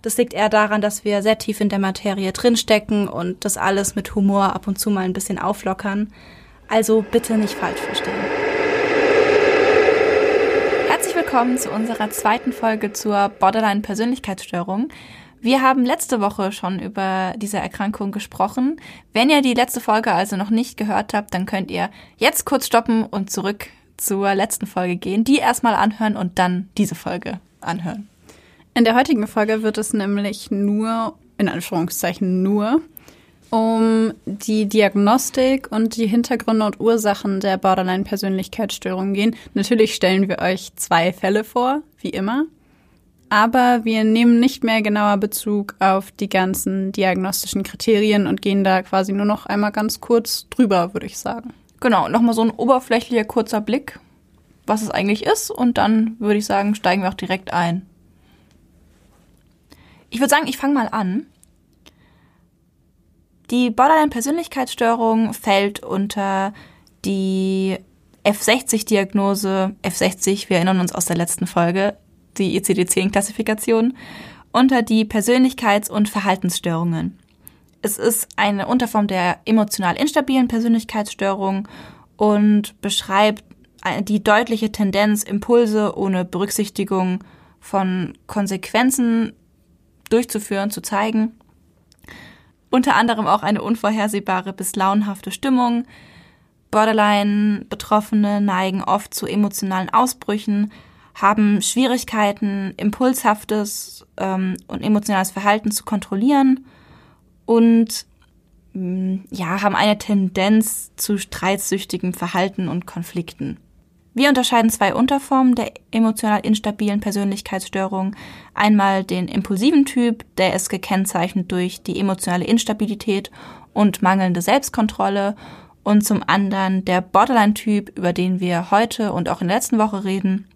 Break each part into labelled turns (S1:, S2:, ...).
S1: Das liegt eher daran, dass wir sehr tief in der Materie drinstecken und das alles mit Humor ab und zu mal ein bisschen auflockern. Also bitte nicht falsch verstehen. Herzlich willkommen zu unserer zweiten Folge zur Borderline-Persönlichkeitsstörung. Wir haben letzte Woche schon über diese Erkrankung gesprochen. Wenn ihr die letzte Folge also noch nicht gehört habt, dann könnt ihr jetzt kurz stoppen und zurück zur letzten Folge gehen, die erstmal anhören und dann diese Folge anhören.
S2: In der heutigen Folge wird es nämlich nur, in Anführungszeichen nur, um die Diagnostik und die Hintergründe und Ursachen der Borderline-Persönlichkeitsstörung gehen. Natürlich stellen wir euch zwei Fälle vor, wie immer. Aber wir nehmen nicht mehr genauer Bezug auf die ganzen diagnostischen Kriterien und gehen da quasi nur noch einmal ganz kurz drüber, würde ich sagen.
S1: Genau, nochmal so ein oberflächlicher kurzer Blick, was es eigentlich ist. Und dann würde ich sagen, steigen wir auch direkt ein. Ich würde sagen, ich fange mal an. Die Borderline-Persönlichkeitsstörung fällt unter die F60-Diagnose, F60, wir erinnern uns aus der letzten Folge, die ICD-10-Klassifikation, unter die Persönlichkeits- und Verhaltensstörungen. Es ist eine Unterform der emotional instabilen Persönlichkeitsstörung und beschreibt die deutliche Tendenz, Impulse ohne Berücksichtigung von Konsequenzen durchzuführen, zu zeigen. Unter anderem auch eine unvorhersehbare bis launhafte Stimmung. Borderline-Betroffene neigen oft zu emotionalen Ausbrüchen, haben Schwierigkeiten, impulshaftes ähm, und emotionales Verhalten zu kontrollieren und mm, ja, haben eine Tendenz zu streitsüchtigem Verhalten und Konflikten. Wir unterscheiden zwei Unterformen der emotional instabilen Persönlichkeitsstörung. Einmal den impulsiven Typ, der ist gekennzeichnet durch die emotionale Instabilität und mangelnde Selbstkontrolle. Und zum anderen der Borderline-Typ, über den wir heute und auch in der letzten Woche reden.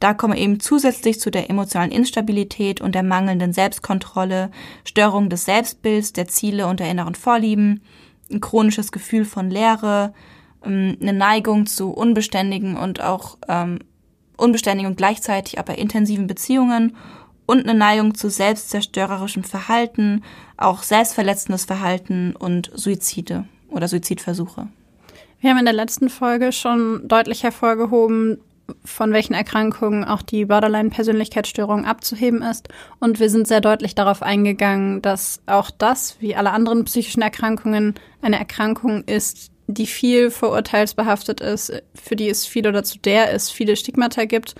S1: Da kommen eben zusätzlich zu der emotionalen Instabilität und der mangelnden Selbstkontrolle Störungen des Selbstbilds, der Ziele und der inneren Vorlieben, ein chronisches Gefühl von Leere, ähm, eine Neigung zu unbeständigen und auch ähm, unbeständigen und gleichzeitig aber intensiven Beziehungen und eine Neigung zu selbstzerstörerischem Verhalten, auch selbstverletzendes Verhalten und Suizide oder Suizidversuche.
S2: Wir haben in der letzten Folge schon deutlich hervorgehoben, von welchen Erkrankungen auch die Borderline-Persönlichkeitsstörung abzuheben ist. Und wir sind sehr deutlich darauf eingegangen, dass auch das, wie alle anderen psychischen Erkrankungen, eine Erkrankung ist, die viel vorurteilsbehaftet ist, für die es viel oder zu der es viele Stigmata gibt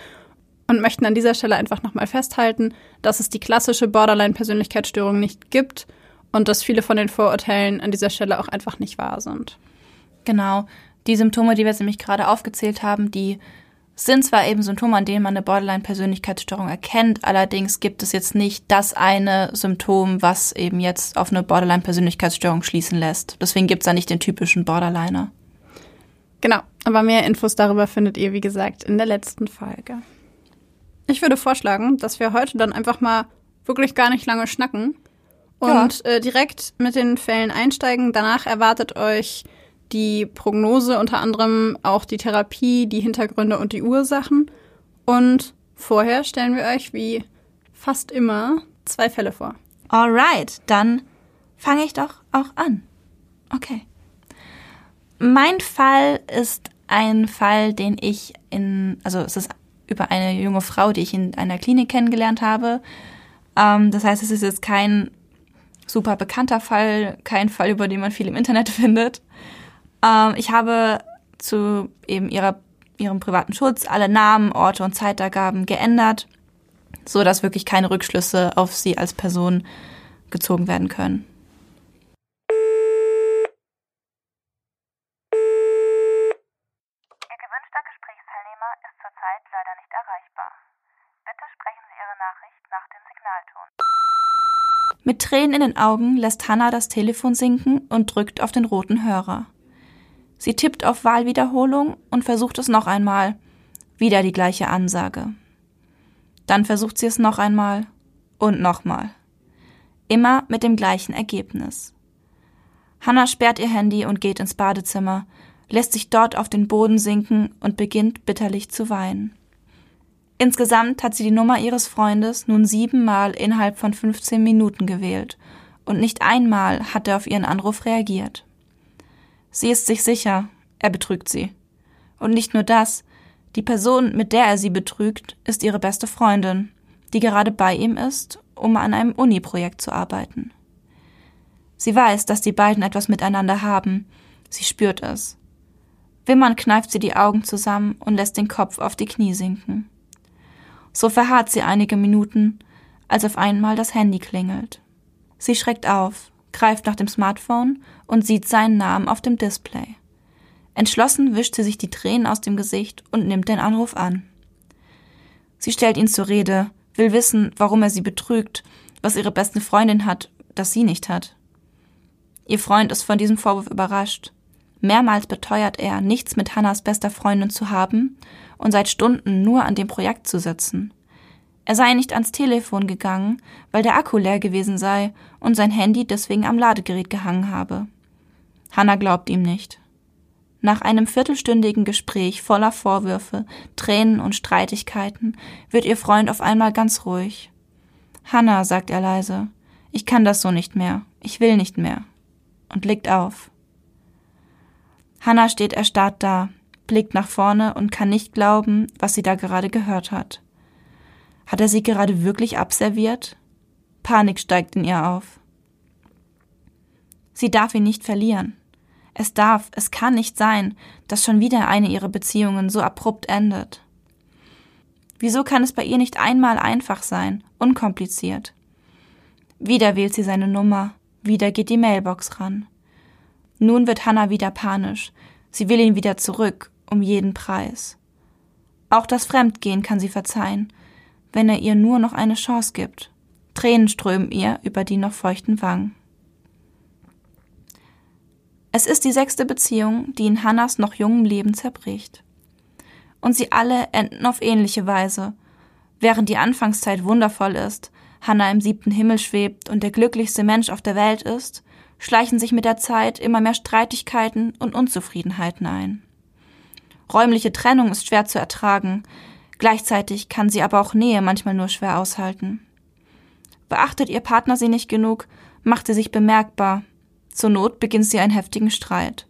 S2: und möchten an dieser Stelle einfach nochmal festhalten, dass es die klassische Borderline-Persönlichkeitsstörung nicht gibt und dass viele von den Vorurteilen an dieser Stelle auch einfach nicht wahr sind.
S1: Genau. Die Symptome, die wir jetzt nämlich gerade aufgezählt haben, die sind zwar eben Symptome, an denen man eine Borderline-Persönlichkeitsstörung erkennt, allerdings gibt es jetzt nicht das eine Symptom, was eben jetzt auf eine Borderline-Persönlichkeitsstörung schließen lässt. Deswegen gibt es da nicht den typischen Borderliner.
S2: Genau, aber mehr Infos darüber findet ihr, wie gesagt, in der letzten Folge. Ich würde vorschlagen, dass wir heute dann einfach mal wirklich gar nicht lange schnacken und ja. äh, direkt mit den Fällen einsteigen. Danach erwartet euch die Prognose, unter anderem auch die Therapie, die Hintergründe und die Ursachen. Und vorher stellen wir euch wie fast immer zwei Fälle vor.
S1: Alright, dann fange ich doch auch an. Okay. Mein Fall ist ein Fall, den ich in, also es ist über eine junge Frau, die ich in einer Klinik kennengelernt habe. Ähm, das heißt, es ist jetzt kein super bekannter Fall, kein Fall, über den man viel im Internet findet. Ähm, ich habe zu eben ihrer, ihrem privaten Schutz alle Namen, Orte und Zeitangaben geändert, so dass wirklich keine Rückschlüsse auf sie als Person gezogen werden können.
S3: Ihr gewünschter Gesprächsteilnehmer ist zurzeit leider nicht erreichbar. Bitte sprechen Sie Ihre Nachricht nach dem Signalton.
S1: Mit Tränen in den Augen lässt Hannah das Telefon sinken und drückt auf den roten Hörer. Sie tippt auf Wahlwiederholung und versucht es noch einmal. Wieder die gleiche Ansage. Dann versucht sie es noch einmal und nochmal. Immer mit dem gleichen Ergebnis. Hannah sperrt ihr Handy und geht ins Badezimmer, lässt sich dort auf den Boden sinken und beginnt bitterlich zu weinen. Insgesamt hat sie die Nummer ihres Freundes nun siebenmal innerhalb von 15 Minuten gewählt und nicht einmal hat er auf ihren Anruf reagiert. Sie ist sich sicher, er betrügt sie. Und nicht nur das, die Person, mit der er sie betrügt, ist ihre beste Freundin, die gerade bei ihm ist, um an einem Uni-Projekt zu arbeiten. Sie weiß, dass die beiden etwas miteinander haben, sie spürt es. Wimmern kneift sie die Augen zusammen und lässt den Kopf auf die Knie sinken. So verharrt sie einige Minuten, als auf einmal das Handy klingelt. Sie schreckt auf, greift nach dem Smartphone und sieht seinen Namen auf dem Display. Entschlossen wischt sie sich die Tränen aus dem Gesicht und nimmt den Anruf an. Sie stellt ihn zur Rede, will wissen, warum er sie betrügt, was ihre beste Freundin hat, das sie nicht hat. Ihr Freund ist von diesem Vorwurf überrascht. Mehrmals beteuert er, nichts mit Hannas bester Freundin zu haben und seit Stunden nur an dem Projekt zu sitzen. Er sei nicht ans Telefon gegangen, weil der Akku leer gewesen sei und sein Handy deswegen am Ladegerät gehangen habe. Hannah glaubt ihm nicht. Nach einem viertelstündigen Gespräch voller Vorwürfe, Tränen und Streitigkeiten wird ihr Freund auf einmal ganz ruhig. Hannah, sagt er leise, ich kann das so nicht mehr, ich will nicht mehr, und legt auf. Hannah steht erstarrt da, blickt nach vorne und kann nicht glauben, was sie da gerade gehört hat. Hat er sie gerade wirklich abserviert? Panik steigt in ihr auf. Sie darf ihn nicht verlieren. Es darf, es kann nicht sein, dass schon wieder eine ihrer Beziehungen so abrupt endet. Wieso kann es bei ihr nicht einmal einfach sein, unkompliziert? Wieder wählt sie seine Nummer, wieder geht die Mailbox ran. Nun wird Hannah wieder panisch. Sie will ihn wieder zurück, um jeden Preis. Auch das Fremdgehen kann sie verzeihen, wenn er ihr nur noch eine Chance gibt. Tränen strömen ihr über die noch feuchten Wangen. Es ist die sechste Beziehung, die in Hannas noch jungem Leben zerbricht. Und sie alle enden auf ähnliche Weise. Während die Anfangszeit wundervoll ist, Hannah im siebten Himmel schwebt und der glücklichste Mensch auf der Welt ist, schleichen sich mit der Zeit immer mehr Streitigkeiten und Unzufriedenheiten ein. Räumliche Trennung ist schwer zu ertragen, Gleichzeitig kann sie aber auch Nähe manchmal nur schwer aushalten. Beachtet ihr Partner sie nicht genug, macht sie sich bemerkbar. Zur Not beginnt sie einen heftigen Streit.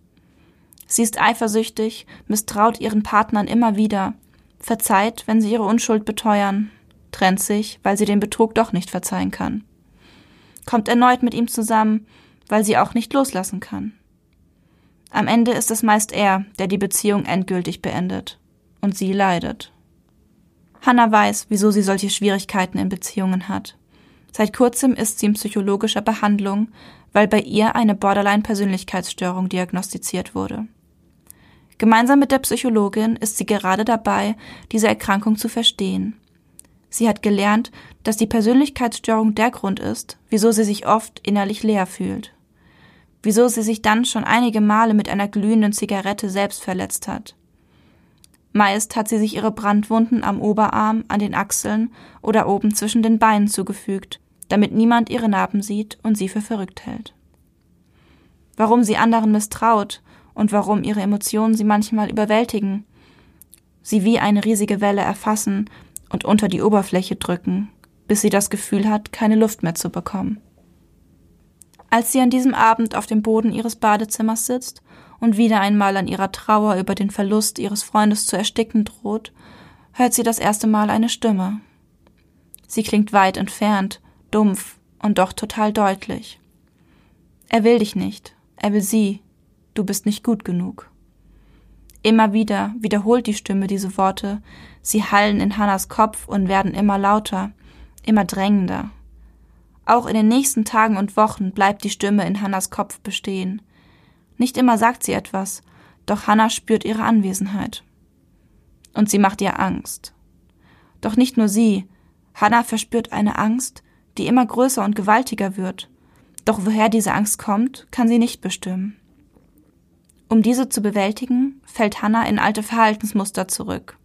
S1: Sie ist eifersüchtig, misstraut ihren Partnern immer wieder, verzeiht, wenn sie ihre Unschuld beteuern, trennt sich, weil sie den Betrug doch nicht verzeihen kann. Kommt erneut mit ihm zusammen, weil sie auch nicht loslassen kann. Am Ende ist es meist er, der die Beziehung endgültig beendet. Und sie leidet. Hannah weiß, wieso sie solche Schwierigkeiten in Beziehungen hat. Seit kurzem ist sie in psychologischer Behandlung, weil bei ihr eine Borderline-Persönlichkeitsstörung diagnostiziert wurde. Gemeinsam mit der Psychologin ist sie gerade dabei, diese Erkrankung zu verstehen. Sie hat gelernt, dass die Persönlichkeitsstörung der Grund ist, wieso sie sich oft innerlich leer fühlt. Wieso sie sich dann schon einige Male mit einer glühenden Zigarette selbst verletzt hat. Meist hat sie sich ihre Brandwunden am Oberarm, an den Achseln oder oben zwischen den Beinen zugefügt, damit niemand ihre Narben sieht und sie für verrückt hält. Warum sie anderen misstraut und warum ihre Emotionen sie manchmal überwältigen, sie wie eine riesige Welle erfassen und unter die Oberfläche drücken, bis sie das Gefühl hat, keine Luft mehr zu bekommen. Als sie an diesem Abend auf dem Boden ihres Badezimmers sitzt und wieder einmal an ihrer Trauer über den Verlust ihres Freundes zu ersticken droht, hört sie das erste Mal eine Stimme. Sie klingt weit entfernt, dumpf und doch total deutlich. Er will dich nicht, er will sie, du bist nicht gut genug. Immer wieder wiederholt die Stimme diese Worte, sie hallen in Hannas Kopf und werden immer lauter, immer drängender. Auch in den nächsten Tagen und Wochen bleibt die Stimme in Hannas Kopf bestehen. Nicht immer sagt sie etwas, doch Hannah spürt ihre Anwesenheit. Und sie macht ihr Angst. Doch nicht nur sie, Hannah verspürt eine Angst, die immer größer und gewaltiger wird. Doch woher diese Angst kommt, kann sie nicht bestimmen. Um diese zu bewältigen, fällt Hannah in alte Verhaltensmuster zurück.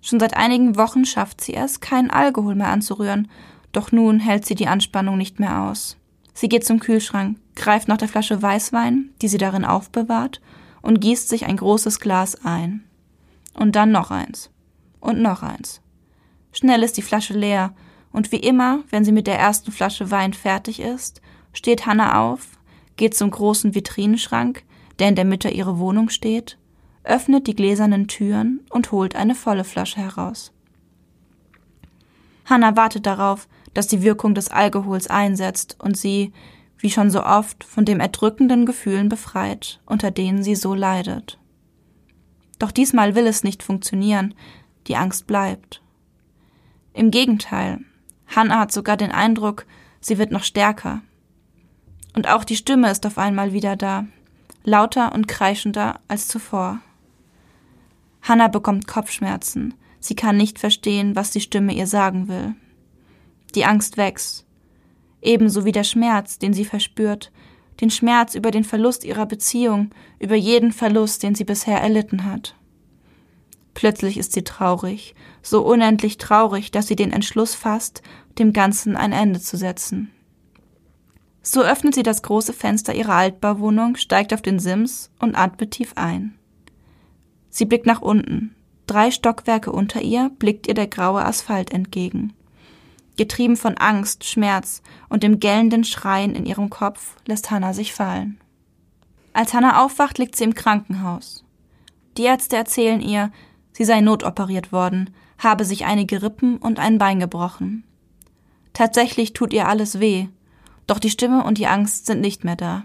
S1: Schon seit einigen Wochen schafft sie es, keinen Alkohol mehr anzurühren, doch nun hält sie die Anspannung nicht mehr aus. Sie geht zum Kühlschrank, greift nach der Flasche Weißwein, die sie darin aufbewahrt, und gießt sich ein großes Glas ein. Und dann noch eins. Und noch eins. Schnell ist die Flasche leer, und wie immer, wenn sie mit der ersten Flasche Wein fertig ist, steht Hannah auf, geht zum großen Vitrinenschrank, der in der Mitte ihrer Wohnung steht, öffnet die gläsernen Türen und holt eine volle Flasche heraus. Hannah wartet darauf, dass die Wirkung des Alkohols einsetzt und sie, wie schon so oft, von dem erdrückenden Gefühlen befreit, unter denen sie so leidet. Doch diesmal will es nicht funktionieren, die Angst bleibt. Im Gegenteil, Hannah hat sogar den Eindruck, sie wird noch stärker. Und auch die Stimme ist auf einmal wieder da, lauter und kreischender als zuvor. Hannah bekommt Kopfschmerzen. Sie kann nicht verstehen, was die Stimme ihr sagen will. Die Angst wächst. Ebenso wie der Schmerz, den sie verspürt, den Schmerz über den Verlust ihrer Beziehung, über jeden Verlust, den sie bisher erlitten hat. Plötzlich ist sie traurig, so unendlich traurig, dass sie den Entschluss fasst, dem Ganzen ein Ende zu setzen. So öffnet sie das große Fenster ihrer Altbauwohnung, steigt auf den Sims und atmet tief ein. Sie blickt nach unten. Drei Stockwerke unter ihr blickt ihr der graue Asphalt entgegen. Getrieben von Angst, Schmerz und dem gellenden Schreien in ihrem Kopf lässt Hannah sich fallen. Als Hannah aufwacht, liegt sie im Krankenhaus. Die Ärzte erzählen ihr, sie sei notoperiert worden, habe sich einige Rippen und ein Bein gebrochen. Tatsächlich tut ihr alles weh, doch die Stimme und die Angst sind nicht mehr da.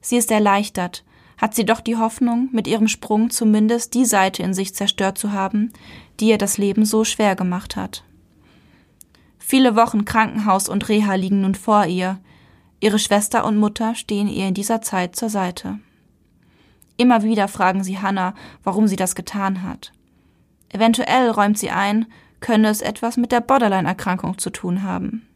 S1: Sie ist erleichtert, hat sie doch die Hoffnung, mit ihrem Sprung zumindest die Seite in sich zerstört zu haben, die ihr das Leben so schwer gemacht hat. Viele Wochen Krankenhaus und Reha liegen nun vor ihr. Ihre Schwester und Mutter stehen ihr in dieser Zeit zur Seite. Immer wieder fragen sie Hannah, warum sie das getan hat. Eventuell räumt sie ein, könne es etwas mit der Borderline-Erkrankung zu tun haben.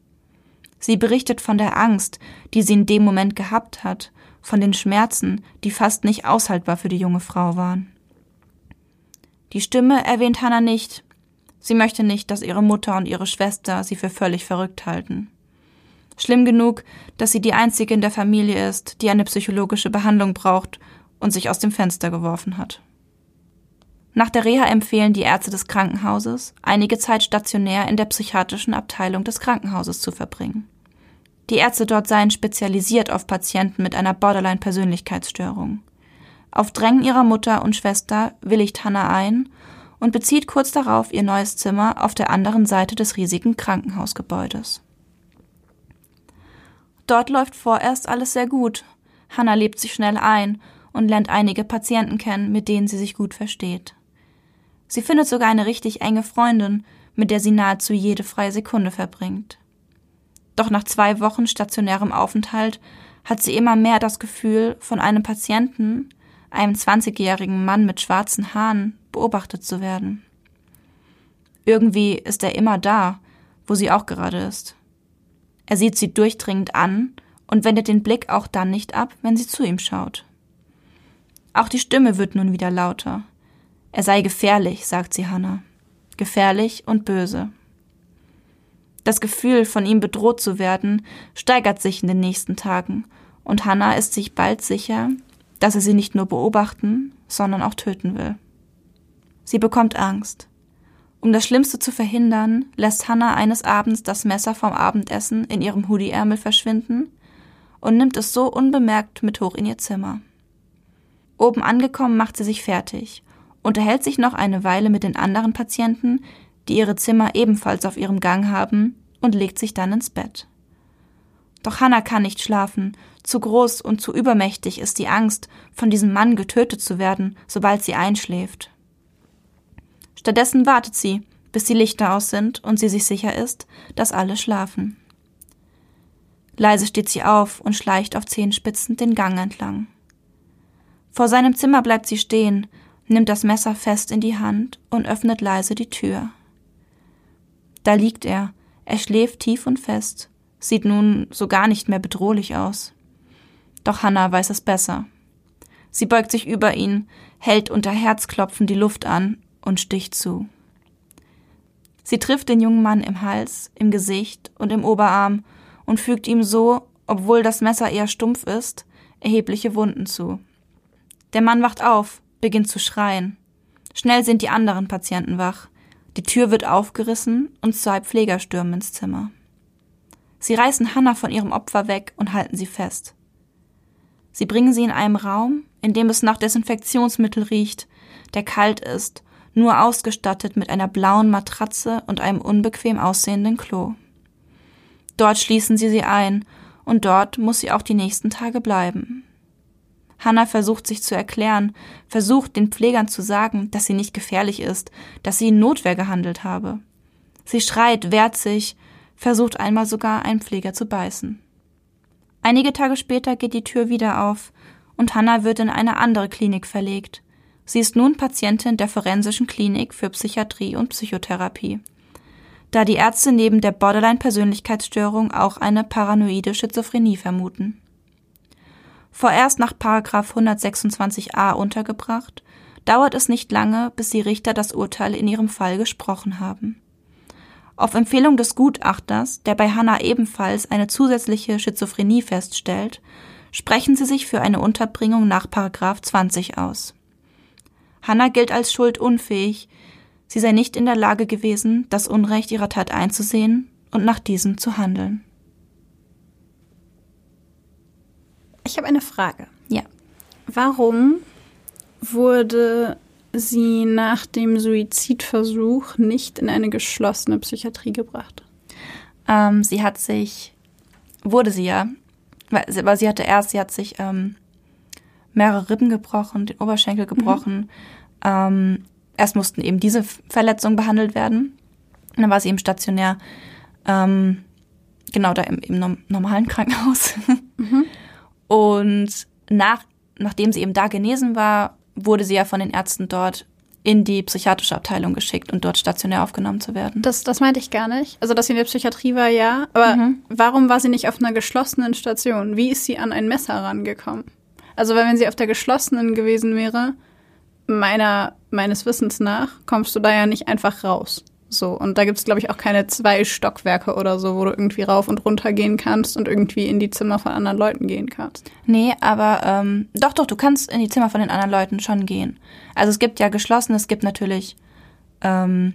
S1: Sie berichtet von der Angst, die sie in dem Moment gehabt hat, von den Schmerzen, die fast nicht aushaltbar für die junge Frau waren. Die Stimme erwähnt Hannah nicht. Sie möchte nicht, dass ihre Mutter und ihre Schwester sie für völlig verrückt halten. Schlimm genug, dass sie die einzige in der Familie ist, die eine psychologische Behandlung braucht und sich aus dem Fenster geworfen hat. Nach der Reha empfehlen die Ärzte des Krankenhauses, einige Zeit stationär in der psychiatrischen Abteilung des Krankenhauses zu verbringen. Die Ärzte dort seien spezialisiert auf Patienten mit einer Borderline-Persönlichkeitsstörung. Auf Drängen ihrer Mutter und Schwester willigt Hannah ein und bezieht kurz darauf ihr neues Zimmer auf der anderen Seite des riesigen Krankenhausgebäudes. Dort läuft vorerst alles sehr gut. Hannah lebt sich schnell ein und lernt einige Patienten kennen, mit denen sie sich gut versteht. Sie findet sogar eine richtig enge Freundin, mit der sie nahezu jede freie Sekunde verbringt. Doch nach zwei Wochen stationärem Aufenthalt hat sie immer mehr das Gefühl, von einem Patienten, einem 20-jährigen Mann mit schwarzen Haaren, beobachtet zu werden. Irgendwie ist er immer da, wo sie auch gerade ist. Er sieht sie durchdringend an und wendet den Blick auch dann nicht ab, wenn sie zu ihm schaut. Auch die Stimme wird nun wieder lauter. Er sei gefährlich, sagt sie Hannah. Gefährlich und böse. Das Gefühl, von ihm bedroht zu werden, steigert sich in den nächsten Tagen, und Hannah ist sich bald sicher, dass er sie nicht nur beobachten, sondern auch töten will. Sie bekommt Angst. Um das Schlimmste zu verhindern, lässt Hannah eines Abends das Messer vom Abendessen in ihrem Hoodieärmel verschwinden und nimmt es so unbemerkt mit hoch in ihr Zimmer. Oben angekommen macht sie sich fertig unterhält sich noch eine Weile mit den anderen Patienten, die ihre Zimmer ebenfalls auf ihrem Gang haben, und legt sich dann ins Bett. Doch Hannah kann nicht schlafen. Zu groß und zu übermächtig ist die Angst, von diesem Mann getötet zu werden, sobald sie einschläft. Stattdessen wartet sie, bis die Lichter aus sind und sie sich sicher ist, dass alle schlafen. Leise steht sie auf und schleicht auf Zehenspitzen den Gang entlang. Vor seinem Zimmer bleibt sie stehen, nimmt das Messer fest in die Hand und öffnet leise die Tür. Da liegt er, er schläft tief und fest, sieht nun so gar nicht mehr bedrohlich aus. Doch Hannah weiß es besser. Sie beugt sich über ihn, hält unter Herzklopfen die Luft an und sticht zu. Sie trifft den jungen Mann im Hals, im Gesicht und im Oberarm und fügt ihm so, obwohl das Messer eher stumpf ist, erhebliche Wunden zu. Der Mann wacht auf, beginnt zu schreien. Schnell sind die anderen Patienten wach. Die Tür wird aufgerissen und zwei Pfleger stürmen ins Zimmer. Sie reißen Hannah von ihrem Opfer weg und halten sie fest. Sie bringen sie in einem Raum, in dem es nach Desinfektionsmittel riecht, der kalt ist, nur ausgestattet mit einer blauen Matratze und einem unbequem aussehenden Klo. Dort schließen sie sie ein, und dort muss sie auch die nächsten Tage bleiben. Hannah versucht sich zu erklären, versucht den Pflegern zu sagen, dass sie nicht gefährlich ist, dass sie in Notwehr gehandelt habe. Sie schreit, wehrt sich, versucht einmal sogar einen Pfleger zu beißen. Einige Tage später geht die Tür wieder auf und Hannah wird in eine andere Klinik verlegt. Sie ist nun Patientin der Forensischen Klinik für Psychiatrie und Psychotherapie. Da die Ärzte neben der Borderline-Persönlichkeitsstörung auch eine paranoide Schizophrenie vermuten vorerst nach 126a untergebracht, dauert es nicht lange, bis die Richter das Urteil in ihrem Fall gesprochen haben. Auf Empfehlung des Gutachters, der bei Hannah ebenfalls eine zusätzliche Schizophrenie feststellt, sprechen sie sich für eine Unterbringung nach 20 aus. Hannah gilt als schuldunfähig, sie sei nicht in der Lage gewesen, das Unrecht ihrer Tat einzusehen und nach diesem zu handeln.
S2: Ich habe eine Frage.
S1: Ja.
S2: Warum wurde sie nach dem Suizidversuch nicht in eine geschlossene Psychiatrie gebracht?
S1: Ähm, sie hat sich, wurde sie ja, weil, sie hatte erst, sie hat sich ähm, mehrere Rippen gebrochen, den Oberschenkel gebrochen. Mhm. Ähm, erst mussten eben diese Verletzungen behandelt werden. Und dann war sie eben stationär, ähm, genau da im, im normalen Krankenhaus. Mhm. Und nach, nachdem sie eben da genesen war, wurde sie ja von den Ärzten dort in die psychiatrische Abteilung geschickt und dort stationär aufgenommen zu werden.
S2: Das, das meinte ich gar nicht. Also, dass sie in der Psychiatrie war, ja. Aber mhm. warum war sie nicht auf einer geschlossenen Station? Wie ist sie an ein Messer rangekommen? Also, weil wenn sie auf der geschlossenen gewesen wäre, meiner, meines Wissens nach, kommst du da ja nicht einfach raus. So, und da gibt es, glaube ich, auch keine zwei Stockwerke oder so, wo du irgendwie rauf und runter gehen kannst und irgendwie in die Zimmer von anderen Leuten gehen kannst.
S1: Nee, aber ähm, doch, doch, du kannst in die Zimmer von den anderen Leuten schon gehen. Also es gibt ja geschlossen, es gibt natürlich, ähm,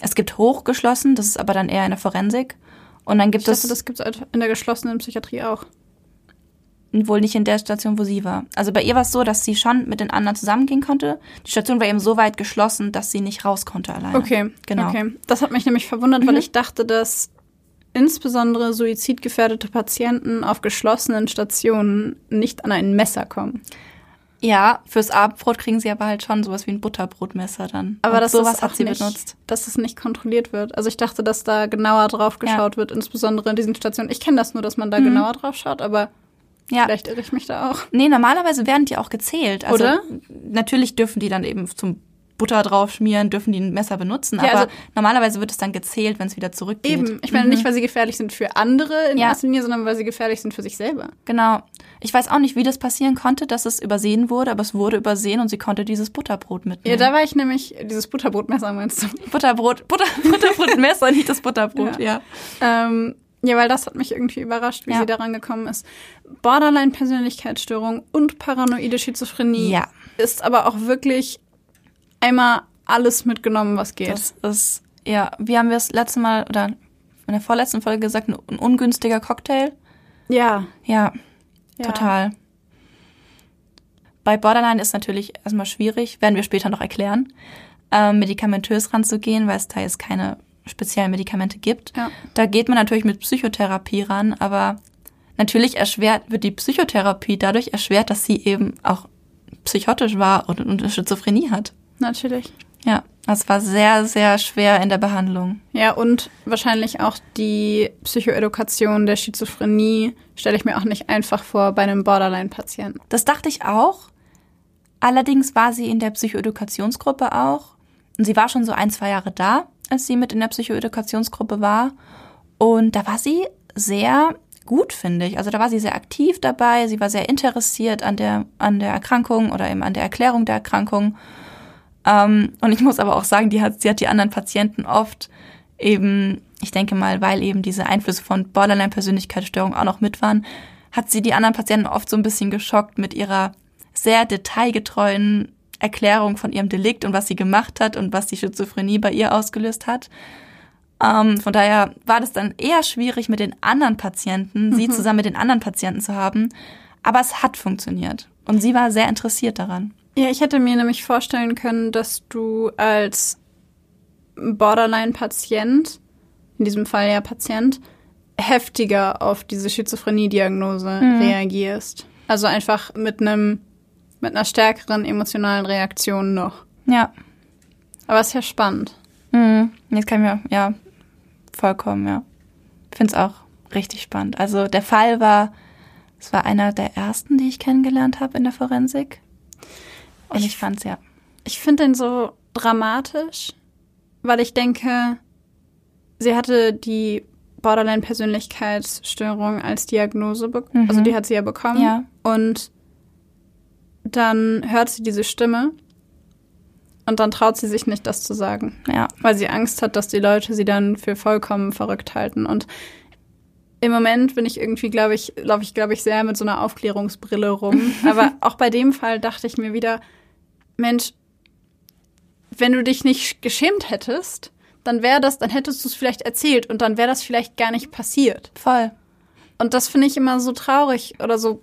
S1: es gibt hochgeschlossen, das ist aber dann eher in der Forensik. Und dann gibt
S2: ich dachte, es. Das gibt es in der geschlossenen Psychiatrie auch
S1: wohl nicht in der Station, wo sie war. Also bei ihr war es so, dass sie schon mit den anderen zusammengehen konnte. Die Station war eben so weit geschlossen, dass sie nicht raus konnte alleine.
S2: Okay, genau. Okay. Das hat mich nämlich verwundert, mhm. weil ich dachte, dass insbesondere suizidgefährdete Patienten auf geschlossenen Stationen nicht an ein Messer kommen.
S1: Ja, fürs Abendbrot kriegen sie aber halt schon sowas wie ein Butterbrotmesser dann.
S2: Aber das sowas hat sie nicht, benutzt. Dass es nicht kontrolliert wird. Also ich dachte, dass da genauer drauf geschaut ja. wird, insbesondere in diesen Stationen. Ich kenne das nur, dass man da mhm. genauer drauf schaut, aber ja. Vielleicht irre ich mich da auch.
S1: Nee, normalerweise werden die auch gezählt. Also
S2: Oder?
S1: Natürlich dürfen die dann eben zum Butter drauf schmieren, dürfen die ein Messer benutzen. Ja, aber also, normalerweise wird es dann gezählt, wenn es wieder zurückgeht.
S2: Eben. Ich meine mhm. nicht, weil sie gefährlich sind für andere in ja. erster Linie, sondern weil sie gefährlich sind für sich selber.
S1: Genau. Ich weiß auch nicht, wie das passieren konnte, dass es übersehen wurde, aber es wurde übersehen und sie konnte dieses Butterbrot mitnehmen.
S2: Ja, da war ich nämlich, dieses Butterbrotmesser meinst du?
S1: Butterbrot, Butter, Butterbrotmesser, nicht das Butterbrot, ja.
S2: ja. Ähm, ja, weil das hat mich irgendwie überrascht, wie ja. sie daran gekommen ist. Borderline-Persönlichkeitsstörung und paranoide Schizophrenie
S1: ja.
S2: ist aber auch wirklich einmal alles mitgenommen, was geht.
S1: Das ist, ja, wie haben wir es letzte Mal oder in der vorletzten Folge gesagt, ein, ungünstiger Cocktail.
S2: Ja.
S1: Ja, ja. total. Bei Borderline ist natürlich erstmal schwierig, werden wir später noch erklären, äh, medikamentös ranzugehen, weil es da jetzt keine speziellen Medikamente gibt.
S2: Ja.
S1: Da geht man natürlich mit Psychotherapie ran, aber natürlich erschwert wird die Psychotherapie dadurch erschwert, dass sie eben auch psychotisch war und, und Schizophrenie hat.
S2: Natürlich.
S1: Ja, das war sehr, sehr schwer in der Behandlung.
S2: Ja, und wahrscheinlich auch die Psychoedukation der Schizophrenie stelle ich mir auch nicht einfach vor bei einem Borderline-Patienten.
S1: Das dachte ich auch. Allerdings war sie in der Psychoedukationsgruppe auch. Und sie war schon so ein, zwei Jahre da, als sie mit in der Psychoedukationsgruppe war. Und da war sie sehr gut, finde ich. Also da war sie sehr aktiv dabei. Sie war sehr interessiert an der, an der Erkrankung oder eben an der Erklärung der Erkrankung. Ähm, und ich muss aber auch sagen, die hat, sie hat die anderen Patienten oft eben, ich denke mal, weil eben diese Einflüsse von Borderline-Persönlichkeitsstörung auch noch mit waren, hat sie die anderen Patienten oft so ein bisschen geschockt mit ihrer sehr detailgetreuen Erklärung von ihrem Delikt und was sie gemacht hat und was die Schizophrenie bei ihr ausgelöst hat. Ähm, von daher war das dann eher schwierig mit den anderen Patienten, sie zusammen mit den anderen Patienten zu haben. Aber es hat funktioniert. Und sie war sehr interessiert daran.
S2: Ja, ich hätte mir nämlich vorstellen können, dass du als Borderline-Patient, in diesem Fall ja Patient, heftiger auf diese Schizophrenie-Diagnose reagierst. Also einfach mit einem mit einer stärkeren emotionalen Reaktion noch.
S1: Ja.
S2: Aber ist ja spannend.
S1: Mhm. Jetzt kann ich mir, ja, vollkommen, ja. Finde es auch richtig spannend. Also der Fall war, es war einer der ersten, die ich kennengelernt habe in der Forensik. Und ich,
S2: Ich-
S1: fand's ja.
S2: Ich finde den so dramatisch, weil ich denke, sie hatte die Borderline-Persönlichkeitsstörung als Diagnose bekommen.
S1: Mhm.
S2: Also die hat sie ja bekommen.
S1: Ja.
S2: Und dann hört sie diese Stimme und dann traut sie sich nicht, das zu sagen,
S1: Ja.
S2: weil sie Angst hat, dass die Leute sie dann für vollkommen verrückt halten. Und im Moment bin ich irgendwie, glaube ich, laufe ich, glaube ich, sehr mit so einer Aufklärungsbrille rum. Aber auch bei dem Fall dachte ich mir wieder, Mensch, wenn du dich nicht geschämt hättest, dann wäre das, dann hättest du es vielleicht erzählt und dann wäre das vielleicht gar nicht passiert.
S1: Voll.
S2: Und das finde ich immer so traurig oder so.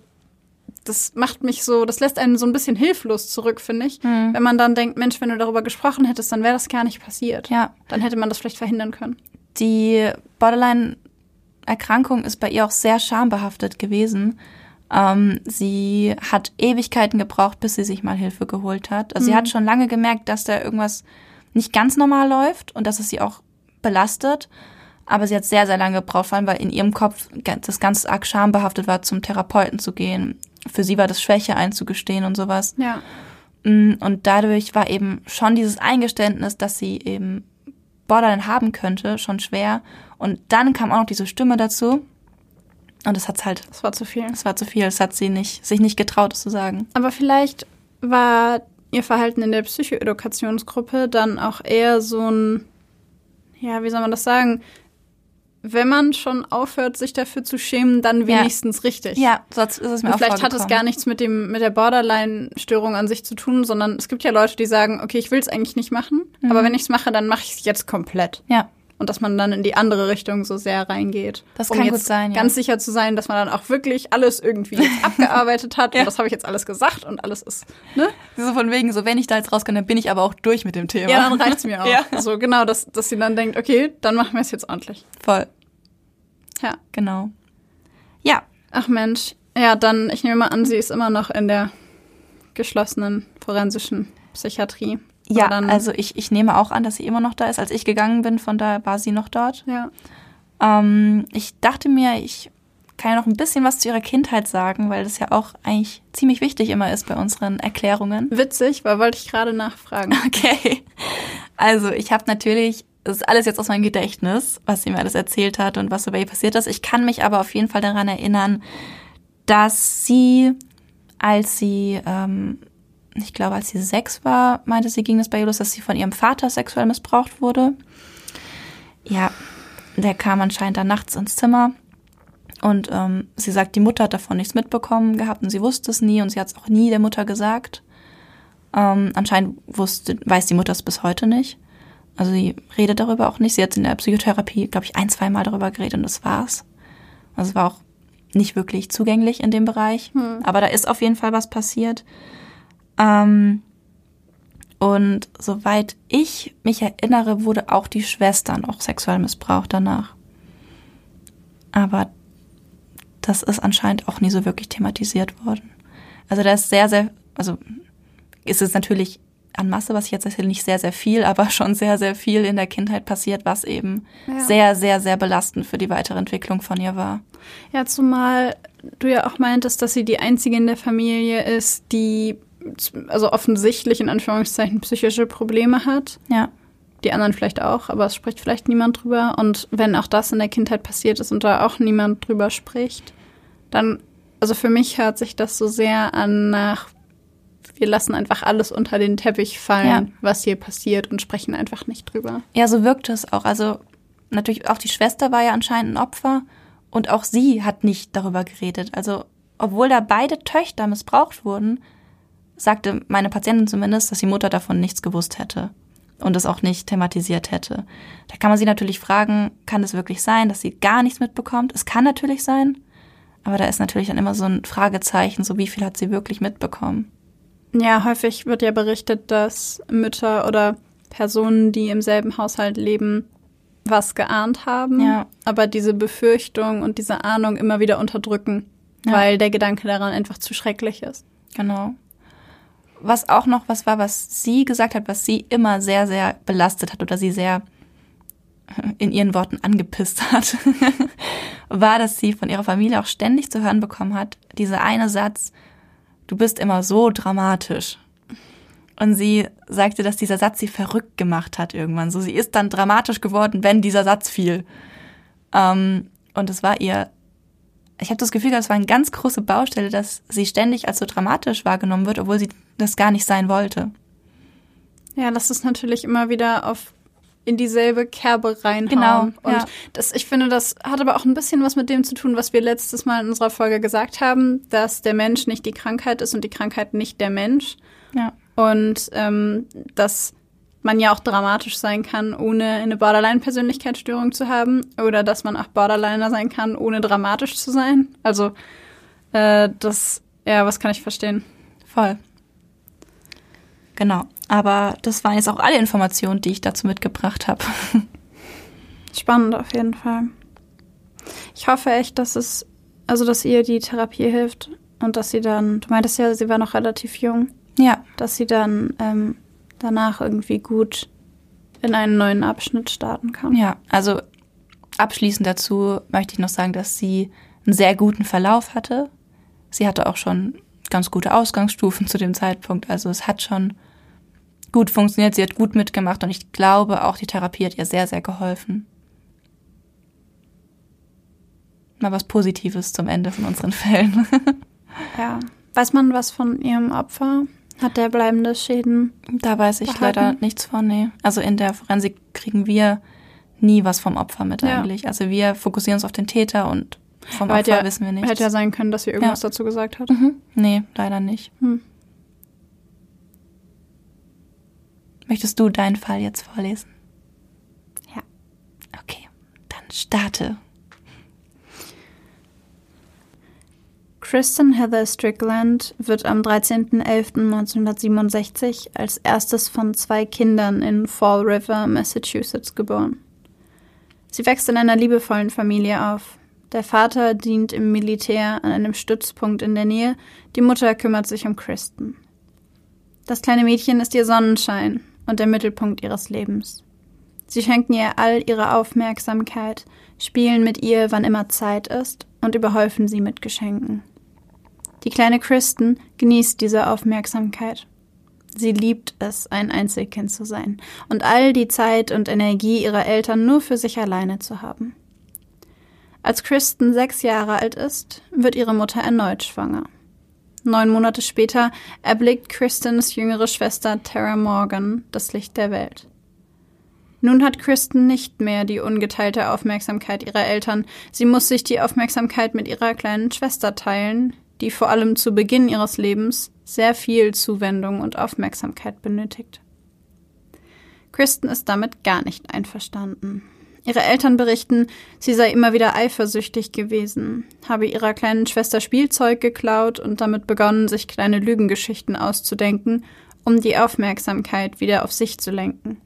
S2: Das macht mich so, das lässt einen so ein bisschen hilflos zurück, finde ich.
S1: Mhm.
S2: Wenn man dann denkt, Mensch, wenn du darüber gesprochen hättest, dann wäre das gar nicht passiert.
S1: Ja.
S2: Dann hätte man das vielleicht verhindern können.
S1: Die Borderline-Erkrankung ist bei ihr auch sehr schambehaftet gewesen. Ähm, sie hat Ewigkeiten gebraucht, bis sie sich mal Hilfe geholt hat. Also sie hat schon lange gemerkt, dass da irgendwas nicht ganz normal läuft und dass es sie auch belastet. Aber sie hat sehr, sehr lange gebraucht, vor allem weil in ihrem Kopf das ganz arg schambehaftet war, zum Therapeuten zu gehen. Für sie war das Schwäche einzugestehen und sowas.
S2: Ja.
S1: Mm, Und dadurch war eben schon dieses Eingeständnis, dass sie eben Borderline haben könnte, schon schwer. Und dann kam auch noch diese Stimme dazu. Und es hat's halt,
S2: Das war zu viel.
S1: es war zu viel. Es hat sie nicht, sich nicht getraut, es zu sagen.
S2: Aber vielleicht war ihr Verhalten in der Psychoedukationsgruppe dann auch eher so ein, ja, wie soll man das sagen? Wenn man schon aufhört, sich dafür zu schämen, dann
S1: Ja.
S2: wenigstens richtig.
S1: Ja, sonst ist es mir
S2: Und
S1: auch
S2: vielleicht hat es gar nichts mit dem mit der Borderline-Störung an sich zu tun, sondern es gibt ja Leute, die sagen, okay, ich will es eigentlich nicht machen,
S1: Mhm.
S2: aber wenn ich es mache, dann mache ich es jetzt komplett.
S1: Ja,
S2: Und dass man dann in die andere Richtung so sehr reingeht.
S1: Das
S2: um
S1: kann
S2: jetzt
S1: gut sein, ja.
S2: Ganz sicher zu sein, dass man dann auch wirklich alles irgendwie abgearbeitet hat.
S1: Ja.
S2: Und das habe ich jetzt alles gesagt und alles ist, ne?
S1: so von wegen, so wenn ich da jetzt rauskomme, dann bin ich aber auch durch mit dem Thema.
S2: Ja, dann reicht's mir auch.
S1: Ja.
S2: So genau, dass, dass sie dann denkt, okay, dann machen wir es jetzt ordentlich.
S1: Voll,
S2: Ja.
S1: genau. Ja,
S2: Ach Mensch. Ja, dann, ich nehme mal an, sie ist immer noch in der geschlossenen forensischen Psychiatrie.
S1: Ja, also ich, ich nehme auch an, dass sie immer noch da ist. Als ich gegangen bin, von da war sie noch dort.
S2: Ja.
S1: Ähm, ich dachte mir, ich kann ja noch ein bisschen was zu ihrer Kindheit sagen, weil das ja auch eigentlich ziemlich wichtig immer ist bei unseren Erklärungen.
S2: Witzig, weil wollte ich gerade nachfragen.
S1: Okay. Also ich habe natürlich, das ist alles jetzt aus meinem Gedächtnis, was sie mir alles erzählt hat und was bei ihr passiert ist. Ich kann mich aber auf jeden Fall daran erinnern, dass sie, als sie, ähm, ich glaube, als sie sechs war, meinte sie, ging es bei ihr los, dass sie von ihrem Vater sexuell missbraucht wurde. Ja, der kam anscheinend dann nachts ins Zimmer und ähm, sie sagt, die Mutter hat davon nichts mitbekommen gehabt und sie wusste es nie und sie hat es auch nie der Mutter gesagt. Ähm, anscheinend wusste, weiß die Mutter es bis heute nicht. Also sie redet darüber auch nicht. Sie hat in der Psychotherapie, glaube ich, ein, zwei Mal darüber geredet und das war's. Also es war auch nicht wirklich zugänglich in dem Bereich. Aber da ist auf jeden Fall was passiert. Ähm, Und soweit ich mich erinnere, wurde auch die Schwester noch sexuell missbraucht danach. Aber das ist anscheinend auch nie so wirklich thematisiert worden. Also da ist sehr, sehr, also ist es natürlich an Masse, was ich jetzt erzähle, nicht sehr, sehr viel, aber schon sehr, sehr viel in der Kindheit passiert, was eben ja. sehr, sehr, sehr belastend für die weitere Entwicklung von ihr war.
S2: Ja, zumal du ja auch meintest, dass sie die einzige in der Familie ist, die also offensichtlich in Anführungszeichen psychische Probleme hat.
S1: Ja.
S2: Die anderen vielleicht auch, aber es spricht vielleicht niemand drüber. Und wenn auch das in der Kindheit passiert ist und da auch niemand drüber spricht, dann, also für mich hört sich das so sehr an nach, wir lassen einfach alles unter den Teppich fallen, ja. was hier passiert und sprechen einfach nicht drüber.
S1: Ja, so wirkt es auch. Also natürlich auch die Schwester war ja anscheinend ein Opfer und auch sie hat nicht darüber geredet. Also obwohl da beide Töchter missbraucht wurden, sagte meine Patientin zumindest, dass die Mutter davon nichts gewusst hätte und es auch nicht thematisiert hätte. Da kann man sich natürlich fragen, kann es wirklich sein, dass sie gar nichts mitbekommt? Es kann natürlich sein, aber da ist natürlich dann immer so ein Fragezeichen, so wie viel hat sie wirklich mitbekommen?
S2: Ja, häufig wird ja berichtet, dass Mütter oder Personen, die im selben Haushalt leben, was geahnt haben,
S1: ja.
S2: aber diese Befürchtung und diese Ahnung immer wieder unterdrücken, ja. weil der Gedanke daran einfach zu schrecklich ist.
S1: Genau was auch noch was war, was sie gesagt hat, was sie immer sehr, sehr belastet hat oder sie sehr in ihren Worten angepisst hat, war, dass sie von ihrer Familie auch ständig zu hören bekommen hat, dieser eine Satz, du bist immer so dramatisch. Und sie sagte, dass dieser Satz sie verrückt gemacht hat irgendwann. So, sie ist dann dramatisch geworden, wenn dieser Satz fiel. Ähm, und es war ihr ich habe das Gefühl, das war eine ganz große Baustelle, dass sie ständig als so dramatisch wahrgenommen wird, obwohl sie das gar nicht sein wollte.
S2: Ja, das ist natürlich immer wieder auf in dieselbe Kerbe reinhauen.
S1: Genau.
S2: Und
S1: ja.
S2: das, ich finde, das hat aber auch ein bisschen was mit dem zu tun, was wir letztes Mal in unserer Folge gesagt haben, dass der Mensch nicht die Krankheit ist und die Krankheit nicht der Mensch.
S1: Ja.
S2: Und ähm, dass man ja auch dramatisch sein kann, ohne eine Borderline-Persönlichkeitsstörung zu haben. Oder dass man auch Borderliner sein kann, ohne dramatisch zu sein. Also, äh, das, ja, was kann ich verstehen?
S1: Voll. Genau. Aber das waren jetzt auch alle Informationen, die ich dazu mitgebracht habe.
S2: Spannend auf jeden Fall. Ich hoffe echt, dass es, also dass ihr die Therapie hilft und dass sie dann, du meintest ja, sie war noch relativ jung.
S1: Ja.
S2: Dass sie dann ähm, danach irgendwie gut in einen neuen Abschnitt starten kann.
S1: Ja, also abschließend dazu möchte ich noch sagen, dass sie einen sehr guten Verlauf hatte. Sie hatte auch schon ganz gute Ausgangsstufen zu dem Zeitpunkt. Also es hat schon gut funktioniert. Sie hat gut mitgemacht und ich glaube, auch die Therapie hat ihr sehr, sehr geholfen. Mal was Positives zum Ende von unseren Fällen.
S2: ja. Weiß man was von ihrem Opfer? Hat der bleibende Schäden?
S1: Da weiß ich behalten? leider nichts von, nee. Also in der Forensik kriegen wir nie was vom Opfer mit ja. eigentlich. Also wir fokussieren uns auf den Täter und vom Aber Opfer ja, wissen wir nichts.
S2: Hätte ja sein können, dass sie irgendwas ja. dazu gesagt hat.
S1: Mhm. Nee, leider nicht. Hm. Möchtest du deinen Fall jetzt vorlesen?
S2: Ja.
S1: Okay, dann starte.
S2: Kristen Heather Strickland wird am 13.11.1967 als erstes von zwei Kindern in Fall River, Massachusetts geboren. Sie wächst in einer liebevollen Familie auf. Der Vater dient im Militär an einem Stützpunkt in der Nähe, die Mutter kümmert sich um Kristen. Das kleine Mädchen ist ihr Sonnenschein und der Mittelpunkt ihres Lebens. Sie schenken ihr all ihre Aufmerksamkeit, spielen mit ihr, wann immer Zeit ist, und überhäufen sie mit Geschenken. Die kleine Kristen genießt diese Aufmerksamkeit. Sie liebt es, ein Einzelkind zu sein und all die Zeit und Energie ihrer Eltern nur für sich alleine zu haben. Als Kristen sechs Jahre alt ist, wird ihre Mutter erneut schwanger. Neun Monate später erblickt Kristens jüngere Schwester Tara Morgan das Licht der Welt. Nun hat Kristen nicht mehr die ungeteilte Aufmerksamkeit ihrer Eltern, sie muss sich die Aufmerksamkeit mit ihrer kleinen Schwester teilen, die vor allem zu Beginn ihres Lebens sehr viel Zuwendung und Aufmerksamkeit benötigt. Kristen ist damit gar nicht einverstanden. Ihre Eltern berichten, sie sei immer wieder eifersüchtig gewesen, habe ihrer kleinen Schwester Spielzeug geklaut und damit begonnen, sich kleine Lügengeschichten auszudenken, um die Aufmerksamkeit wieder auf sich zu lenken.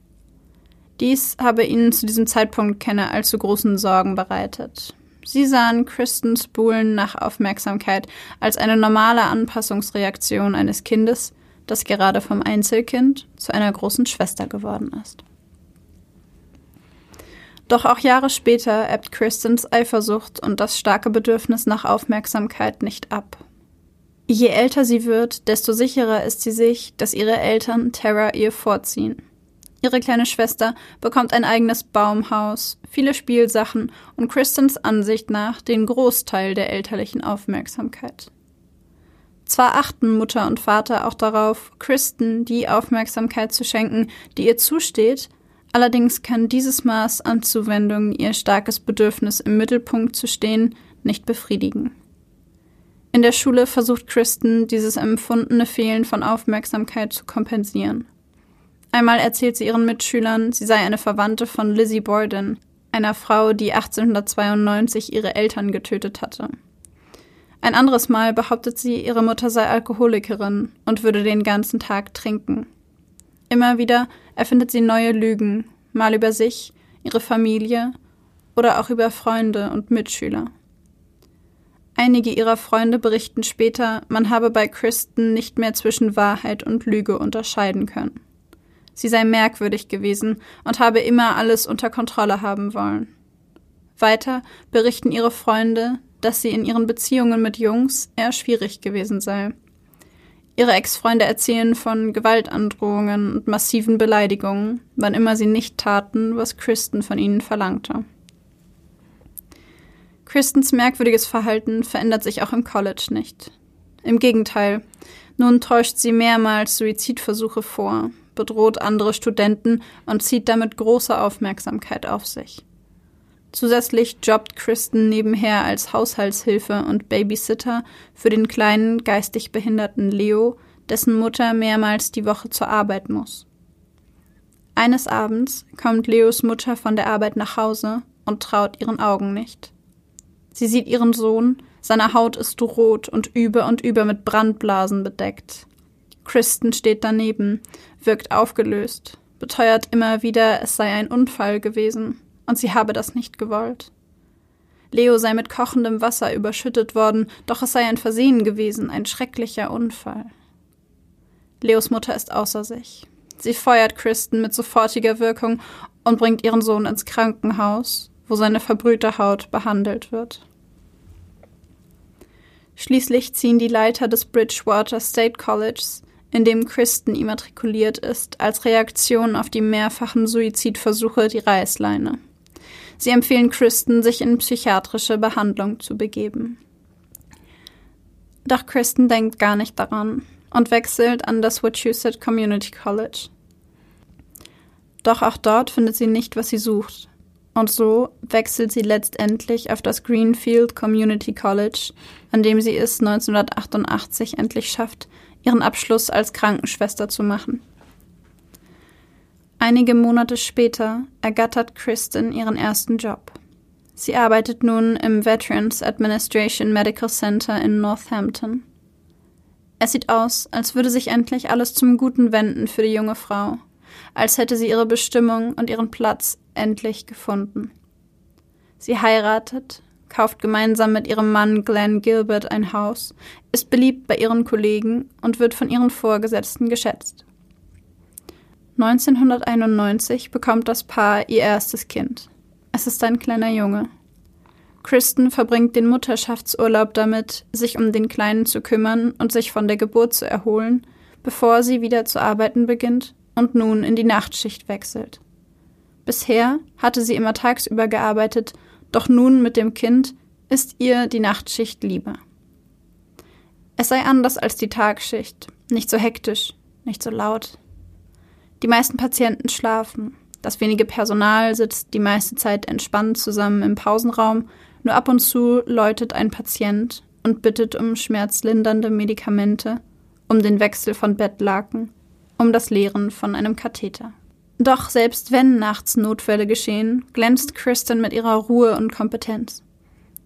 S2: Dies habe ihnen zu diesem Zeitpunkt keine allzu großen Sorgen bereitet. Sie sahen Kristens Buhlen nach Aufmerksamkeit als eine normale Anpassungsreaktion eines Kindes, das gerade vom Einzelkind zu einer großen Schwester geworden ist. Doch auch Jahre später ebbt Kristens Eifersucht und das starke Bedürfnis nach Aufmerksamkeit nicht ab. Je älter sie wird, desto sicherer ist sie sich, dass ihre Eltern Terra ihr vorziehen. Ihre kleine Schwester bekommt ein eigenes Baumhaus, viele Spielsachen und Kristens Ansicht nach den Großteil der elterlichen Aufmerksamkeit. Zwar achten Mutter und Vater auch darauf, Kristen die Aufmerksamkeit zu schenken, die ihr zusteht, allerdings kann dieses Maß an Zuwendung ihr starkes Bedürfnis im Mittelpunkt zu stehen nicht befriedigen. In der Schule versucht Kristen, dieses empfundene Fehlen von Aufmerksamkeit zu kompensieren. Einmal erzählt sie ihren Mitschülern, sie sei eine Verwandte von Lizzie Borden, einer Frau, die 1892 ihre Eltern getötet hatte. Ein anderes Mal behauptet sie, ihre Mutter sei Alkoholikerin und würde den ganzen Tag trinken. Immer wieder erfindet sie neue Lügen, mal über sich, ihre Familie oder auch über Freunde und Mitschüler. Einige ihrer Freunde berichten später, man habe bei Kristen nicht mehr zwischen Wahrheit und Lüge unterscheiden können. Sie sei merkwürdig gewesen und habe immer alles unter Kontrolle haben wollen. Weiter berichten ihre Freunde, dass sie in ihren Beziehungen mit Jungs eher schwierig gewesen sei. Ihre Ex-Freunde erzählen von Gewaltandrohungen und massiven Beleidigungen, wann immer sie nicht taten, was Kristen von ihnen verlangte. Kristens merkwürdiges Verhalten verändert sich auch im College nicht. Im Gegenteil, nun täuscht sie mehrmals Suizidversuche vor, bedroht andere Studenten und zieht damit große Aufmerksamkeit auf sich. Zusätzlich jobbt Kristen nebenher als Haushaltshilfe und Babysitter für den kleinen geistig behinderten Leo, dessen Mutter mehrmals die Woche zur Arbeit muss. Eines Abends kommt Leos Mutter von der Arbeit nach Hause und traut ihren Augen nicht. Sie sieht ihren Sohn, seine Haut ist rot und über und über mit Brandblasen bedeckt. Kristen steht daneben, wirkt aufgelöst, beteuert immer wieder, es sei ein Unfall gewesen und sie habe das nicht gewollt. Leo sei mit kochendem Wasser überschüttet worden, doch es sei ein Versehen gewesen, ein schrecklicher Unfall. Leos Mutter ist außer sich. Sie feuert Kristen mit sofortiger Wirkung und bringt ihren Sohn ins Krankenhaus, wo seine verbrühte Haut behandelt wird. Schließlich ziehen die Leiter des Bridgewater State Colleges, in dem Kristen immatrikuliert ist, als Reaktion auf die mehrfachen Suizidversuche die Reißleine. Sie empfehlen Kristen, sich in psychiatrische Behandlung zu begeben. Doch Kristen denkt gar nicht daran und wechselt an das Wachusett Community College. Doch auch dort findet sie nicht, was sie sucht, und so wechselt sie letztendlich auf das Greenfield Community College, an dem sie es 1988 endlich schafft, ihren Abschluss als Krankenschwester zu machen. Einige Monate später ergattert Kristen ihren ersten Job. Sie arbeitet nun im Veterans Administration Medical Center in Northampton. Es sieht aus, als würde sich endlich alles zum Guten wenden für die junge Frau als hätte sie ihre Bestimmung und ihren Platz endlich gefunden. Sie heiratet, kauft gemeinsam mit ihrem Mann Glenn Gilbert ein Haus, ist beliebt bei ihren Kollegen und wird von ihren Vorgesetzten geschätzt. 1991 bekommt das Paar ihr erstes Kind. Es ist ein kleiner Junge. Kristen verbringt den Mutterschaftsurlaub damit, sich um den Kleinen zu kümmern und sich von der Geburt zu erholen, bevor sie wieder zu arbeiten beginnt und nun in die Nachtschicht wechselt. Bisher hatte sie immer tagsüber gearbeitet, doch nun mit dem Kind ist ihr die Nachtschicht lieber. Es sei anders als die Tagschicht, nicht so hektisch, nicht so laut. Die meisten Patienten schlafen, das wenige Personal sitzt die meiste Zeit entspannt zusammen im Pausenraum, nur ab und zu läutet ein Patient und bittet um schmerzlindernde Medikamente, um den Wechsel von Bettlaken um das Leeren von einem Katheter. Doch selbst wenn nachts Notfälle geschehen, glänzt Kristen mit ihrer Ruhe und Kompetenz.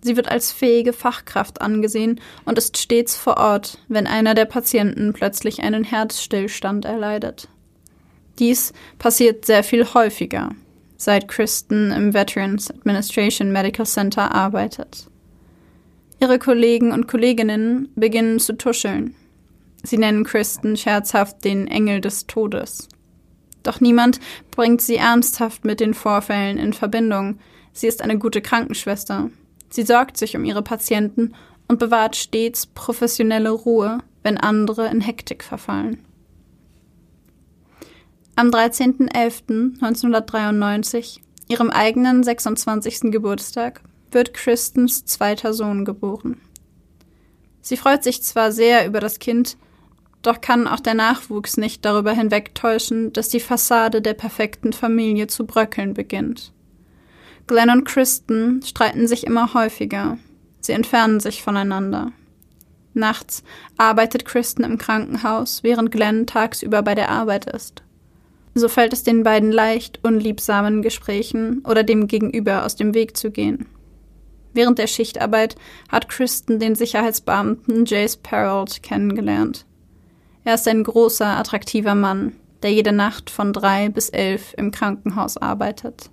S2: Sie wird als fähige Fachkraft angesehen und ist stets vor Ort, wenn einer der Patienten plötzlich einen Herzstillstand erleidet. Dies passiert sehr viel häufiger, seit Kristen im Veterans Administration Medical Center arbeitet. Ihre Kollegen und Kolleginnen beginnen zu tuscheln. Sie nennen Kristen scherzhaft den Engel des Todes. Doch niemand bringt sie ernsthaft mit den Vorfällen in Verbindung. Sie ist eine gute Krankenschwester. Sie sorgt sich um ihre Patienten und bewahrt stets professionelle Ruhe, wenn andere in Hektik verfallen. Am 13.11.1993, ihrem eigenen 26. Geburtstag, wird Kristens zweiter Sohn geboren. Sie freut sich zwar sehr über das Kind, doch kann auch der Nachwuchs nicht darüber hinwegtäuschen, dass die Fassade der perfekten Familie zu bröckeln beginnt. Glenn und Kristen streiten sich immer häufiger. Sie entfernen sich voneinander. Nachts arbeitet Kristen im Krankenhaus, während Glenn tagsüber bei der Arbeit ist. So fällt es den beiden leicht, unliebsamen Gesprächen oder dem Gegenüber aus dem Weg zu gehen. Während der Schichtarbeit hat Kristen den Sicherheitsbeamten Jace Perrault kennengelernt. Er ist ein großer, attraktiver Mann, der jede Nacht von drei bis elf im Krankenhaus arbeitet.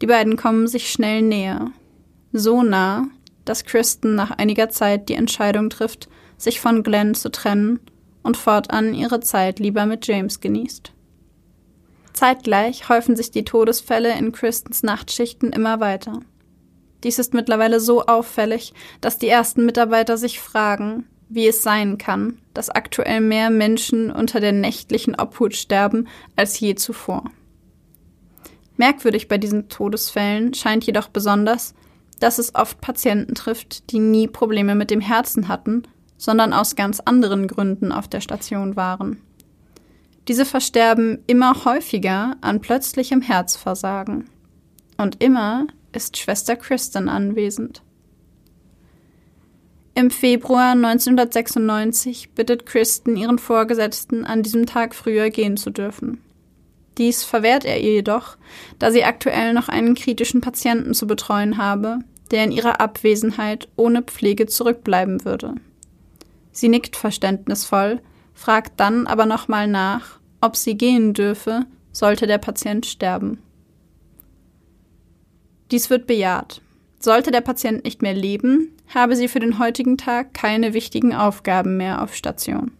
S2: Die beiden kommen sich schnell näher. So nah, dass Kristen nach einiger Zeit die Entscheidung trifft, sich von Glenn zu trennen und fortan ihre Zeit lieber mit James genießt. Zeitgleich häufen sich die Todesfälle in Kristens Nachtschichten immer weiter. Dies ist mittlerweile so auffällig, dass die ersten Mitarbeiter sich fragen, wie es sein kann, dass aktuell mehr Menschen unter der nächtlichen Obhut sterben als je zuvor. Merkwürdig bei diesen Todesfällen scheint jedoch besonders, dass es oft Patienten trifft, die nie Probleme mit dem Herzen hatten, sondern aus ganz anderen Gründen auf der Station waren. Diese versterben immer häufiger an plötzlichem Herzversagen. Und immer ist Schwester Kristen anwesend. Im Februar 1996 bittet Kristen ihren Vorgesetzten, an diesem Tag früher gehen zu dürfen. Dies verwehrt er ihr jedoch, da sie aktuell noch einen kritischen Patienten zu betreuen habe, der in ihrer Abwesenheit ohne Pflege zurückbleiben würde. Sie nickt verständnisvoll, fragt dann aber nochmal nach, ob sie gehen dürfe, sollte der Patient sterben. Dies wird bejaht. Sollte der Patient nicht mehr leben, habe sie für den heutigen Tag keine wichtigen Aufgaben mehr auf Station.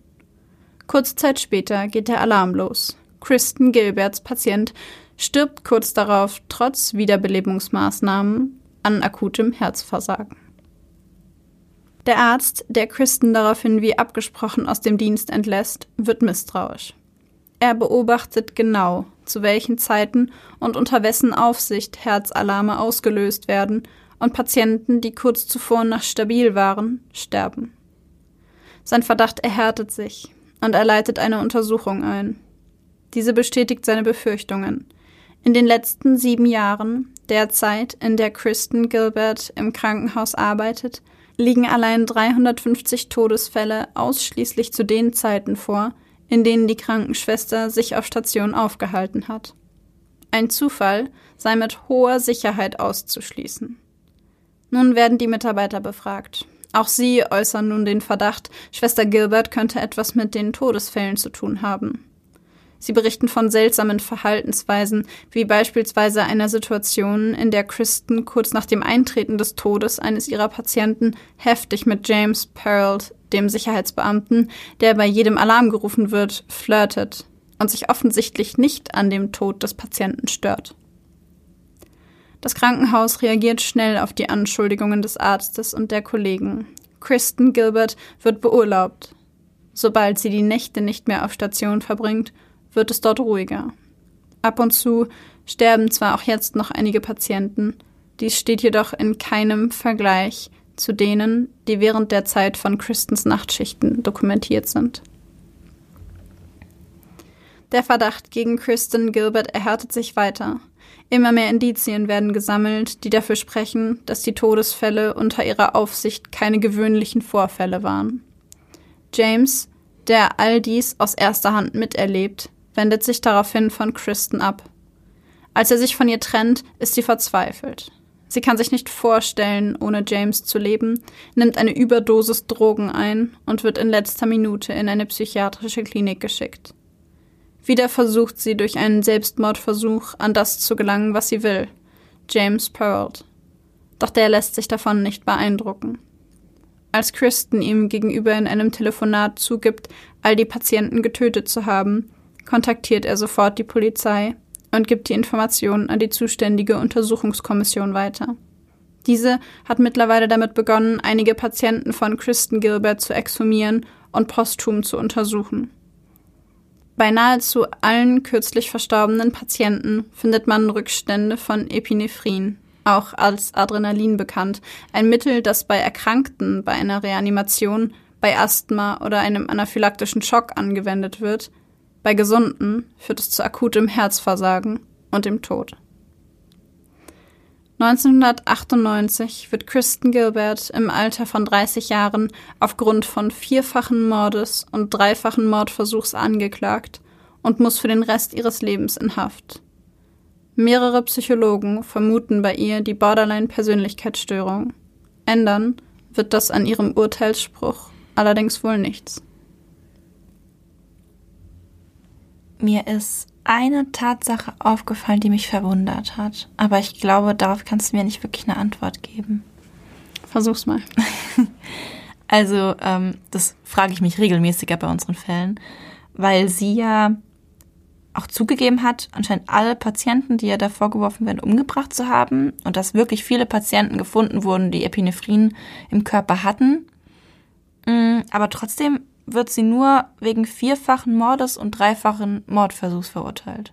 S2: Kurze Zeit später geht der Alarm los. Kristen Gilberts Patient stirbt kurz darauf trotz Wiederbelebungsmaßnahmen an akutem Herzversagen. Der Arzt, der Kristen daraufhin wie abgesprochen aus dem Dienst entlässt, wird misstrauisch. Er beobachtet genau, zu welchen Zeiten und unter wessen Aufsicht Herzalarme ausgelöst werden und Patienten, die kurz zuvor noch stabil waren, sterben. Sein Verdacht erhärtet sich und er leitet eine Untersuchung ein. Diese bestätigt seine Befürchtungen. In den letzten sieben Jahren, der Zeit, in der Kristen Gilbert im Krankenhaus arbeitet, liegen allein 350 Todesfälle ausschließlich zu den Zeiten vor, in denen die Krankenschwester sich auf Station aufgehalten hat. Ein Zufall sei mit hoher Sicherheit auszuschließen. Nun werden die Mitarbeiter befragt. Auch sie äußern nun den Verdacht, Schwester Gilbert könnte etwas mit den Todesfällen zu tun haben. Sie berichten von seltsamen Verhaltensweisen, wie beispielsweise einer Situation, in der Kristen kurz nach dem Eintreten des Todes eines ihrer Patienten heftig mit James Pearl, dem Sicherheitsbeamten, der bei jedem Alarm gerufen wird, flirtet und sich offensichtlich nicht an dem Tod des Patienten stört. Das Krankenhaus reagiert schnell auf die Anschuldigungen des Arztes und der Kollegen. Kristen Gilbert wird beurlaubt. Sobald sie die Nächte nicht mehr auf Station verbringt, wird es dort ruhiger. Ab und zu sterben zwar auch jetzt noch einige Patienten, dies steht jedoch in keinem Vergleich zu denen, die während der Zeit von Kristens Nachtschichten dokumentiert sind. Der Verdacht gegen Kristen Gilbert erhärtet sich weiter. Immer mehr Indizien werden gesammelt, die dafür sprechen, dass die Todesfälle unter ihrer Aufsicht keine gewöhnlichen Vorfälle waren. James, der all dies aus erster Hand miterlebt, wendet sich daraufhin von Kristen ab. Als er sich von ihr trennt, ist sie verzweifelt. Sie kann sich nicht vorstellen, ohne James zu leben, nimmt eine Überdosis Drogen ein und wird in letzter Minute in eine psychiatrische Klinik geschickt. Wieder versucht sie durch einen Selbstmordversuch an das zu gelangen, was sie will. James Pearl. Doch der lässt sich davon nicht beeindrucken. Als Kristen ihm gegenüber in einem Telefonat zugibt, all die Patienten getötet zu haben, kontaktiert er sofort die Polizei und gibt die Informationen an die zuständige Untersuchungskommission weiter. Diese hat mittlerweile damit begonnen, einige Patienten von Kristen Gilbert zu exhumieren und posthum zu untersuchen. Bei nahezu allen kürzlich verstorbenen Patienten findet man Rückstände von Epinephrin, auch als Adrenalin bekannt, ein Mittel, das bei Erkrankten bei einer Reanimation, bei Asthma oder einem anaphylaktischen Schock angewendet wird, bei Gesunden führt es zu akutem Herzversagen und dem Tod. 1998 wird Kristen Gilbert im Alter von 30 Jahren aufgrund von vierfachen Mordes und dreifachen Mordversuchs angeklagt und muss für den Rest ihres Lebens in Haft. Mehrere Psychologen vermuten bei ihr die Borderline-Persönlichkeitsstörung. Ändern wird das an ihrem Urteilsspruch allerdings wohl nichts.
S1: Mir ist eine Tatsache aufgefallen, die mich verwundert hat. Aber ich glaube, darauf kannst du mir nicht wirklich eine Antwort geben.
S2: Versuch's mal.
S1: also, ähm, das frage ich mich regelmäßiger bei unseren Fällen, weil sie ja auch zugegeben hat, anscheinend alle Patienten, die ihr da vorgeworfen werden, umgebracht zu haben und dass wirklich viele Patienten gefunden wurden, die Epinephrin im Körper hatten. Mm, aber trotzdem wird sie nur wegen vierfachen Mordes und dreifachen Mordversuchs verurteilt.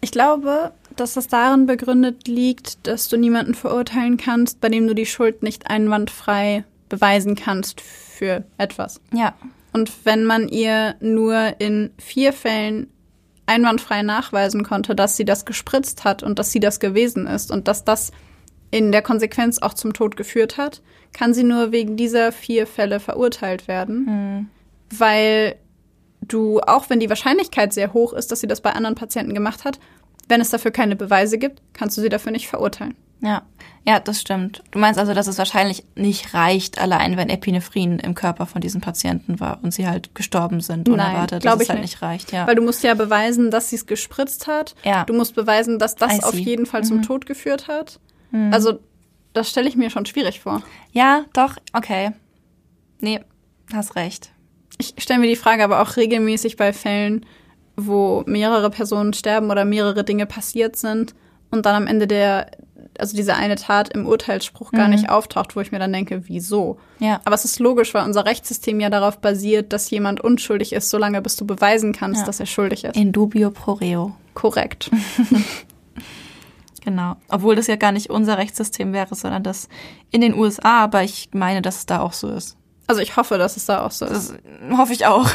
S2: Ich glaube, dass das darin begründet liegt, dass du niemanden verurteilen kannst, bei dem du die Schuld nicht einwandfrei beweisen kannst für etwas.
S1: Ja.
S2: Und wenn man ihr nur in vier Fällen einwandfrei nachweisen konnte, dass sie das gespritzt hat und dass sie das gewesen ist und dass das in der Konsequenz auch zum Tod geführt hat, kann sie nur wegen dieser vier Fälle verurteilt werden, mhm. weil du, auch wenn die Wahrscheinlichkeit sehr hoch ist, dass sie das bei anderen Patienten gemacht hat, wenn es dafür keine Beweise gibt, kannst du sie dafür nicht verurteilen.
S1: Ja, ja, das stimmt. Du meinst also, dass es wahrscheinlich nicht reicht, allein wenn Epinephrin im Körper von diesen Patienten war und sie halt gestorben sind unerwartet,
S2: Nein, dass
S1: es halt
S2: nicht.
S1: nicht reicht. Ja.
S2: Weil du musst ja beweisen, dass sie es gespritzt hat.
S1: Ja.
S2: Du musst beweisen, dass das auf jeden Fall zum mhm. Tod geführt hat. Mhm. Also das stelle ich mir schon schwierig vor.
S1: Ja, doch, okay. Nee, hast recht.
S2: Ich stelle mir die Frage aber auch regelmäßig bei Fällen, wo mehrere Personen sterben oder mehrere Dinge passiert sind und dann am Ende der, also diese eine Tat im Urteilsspruch gar mhm. nicht auftaucht, wo ich mir dann denke, wieso?
S1: Ja.
S2: Aber es ist logisch, weil unser Rechtssystem ja darauf basiert, dass jemand unschuldig ist, solange bis du beweisen kannst, ja. dass er schuldig ist.
S1: In dubio pro reo.
S2: Korrekt.
S1: Genau. Obwohl das ja gar nicht unser Rechtssystem wäre, sondern das in den USA, aber ich meine, dass es da auch so ist.
S2: Also ich hoffe, dass es da auch so ist.
S1: Das hoffe ich auch.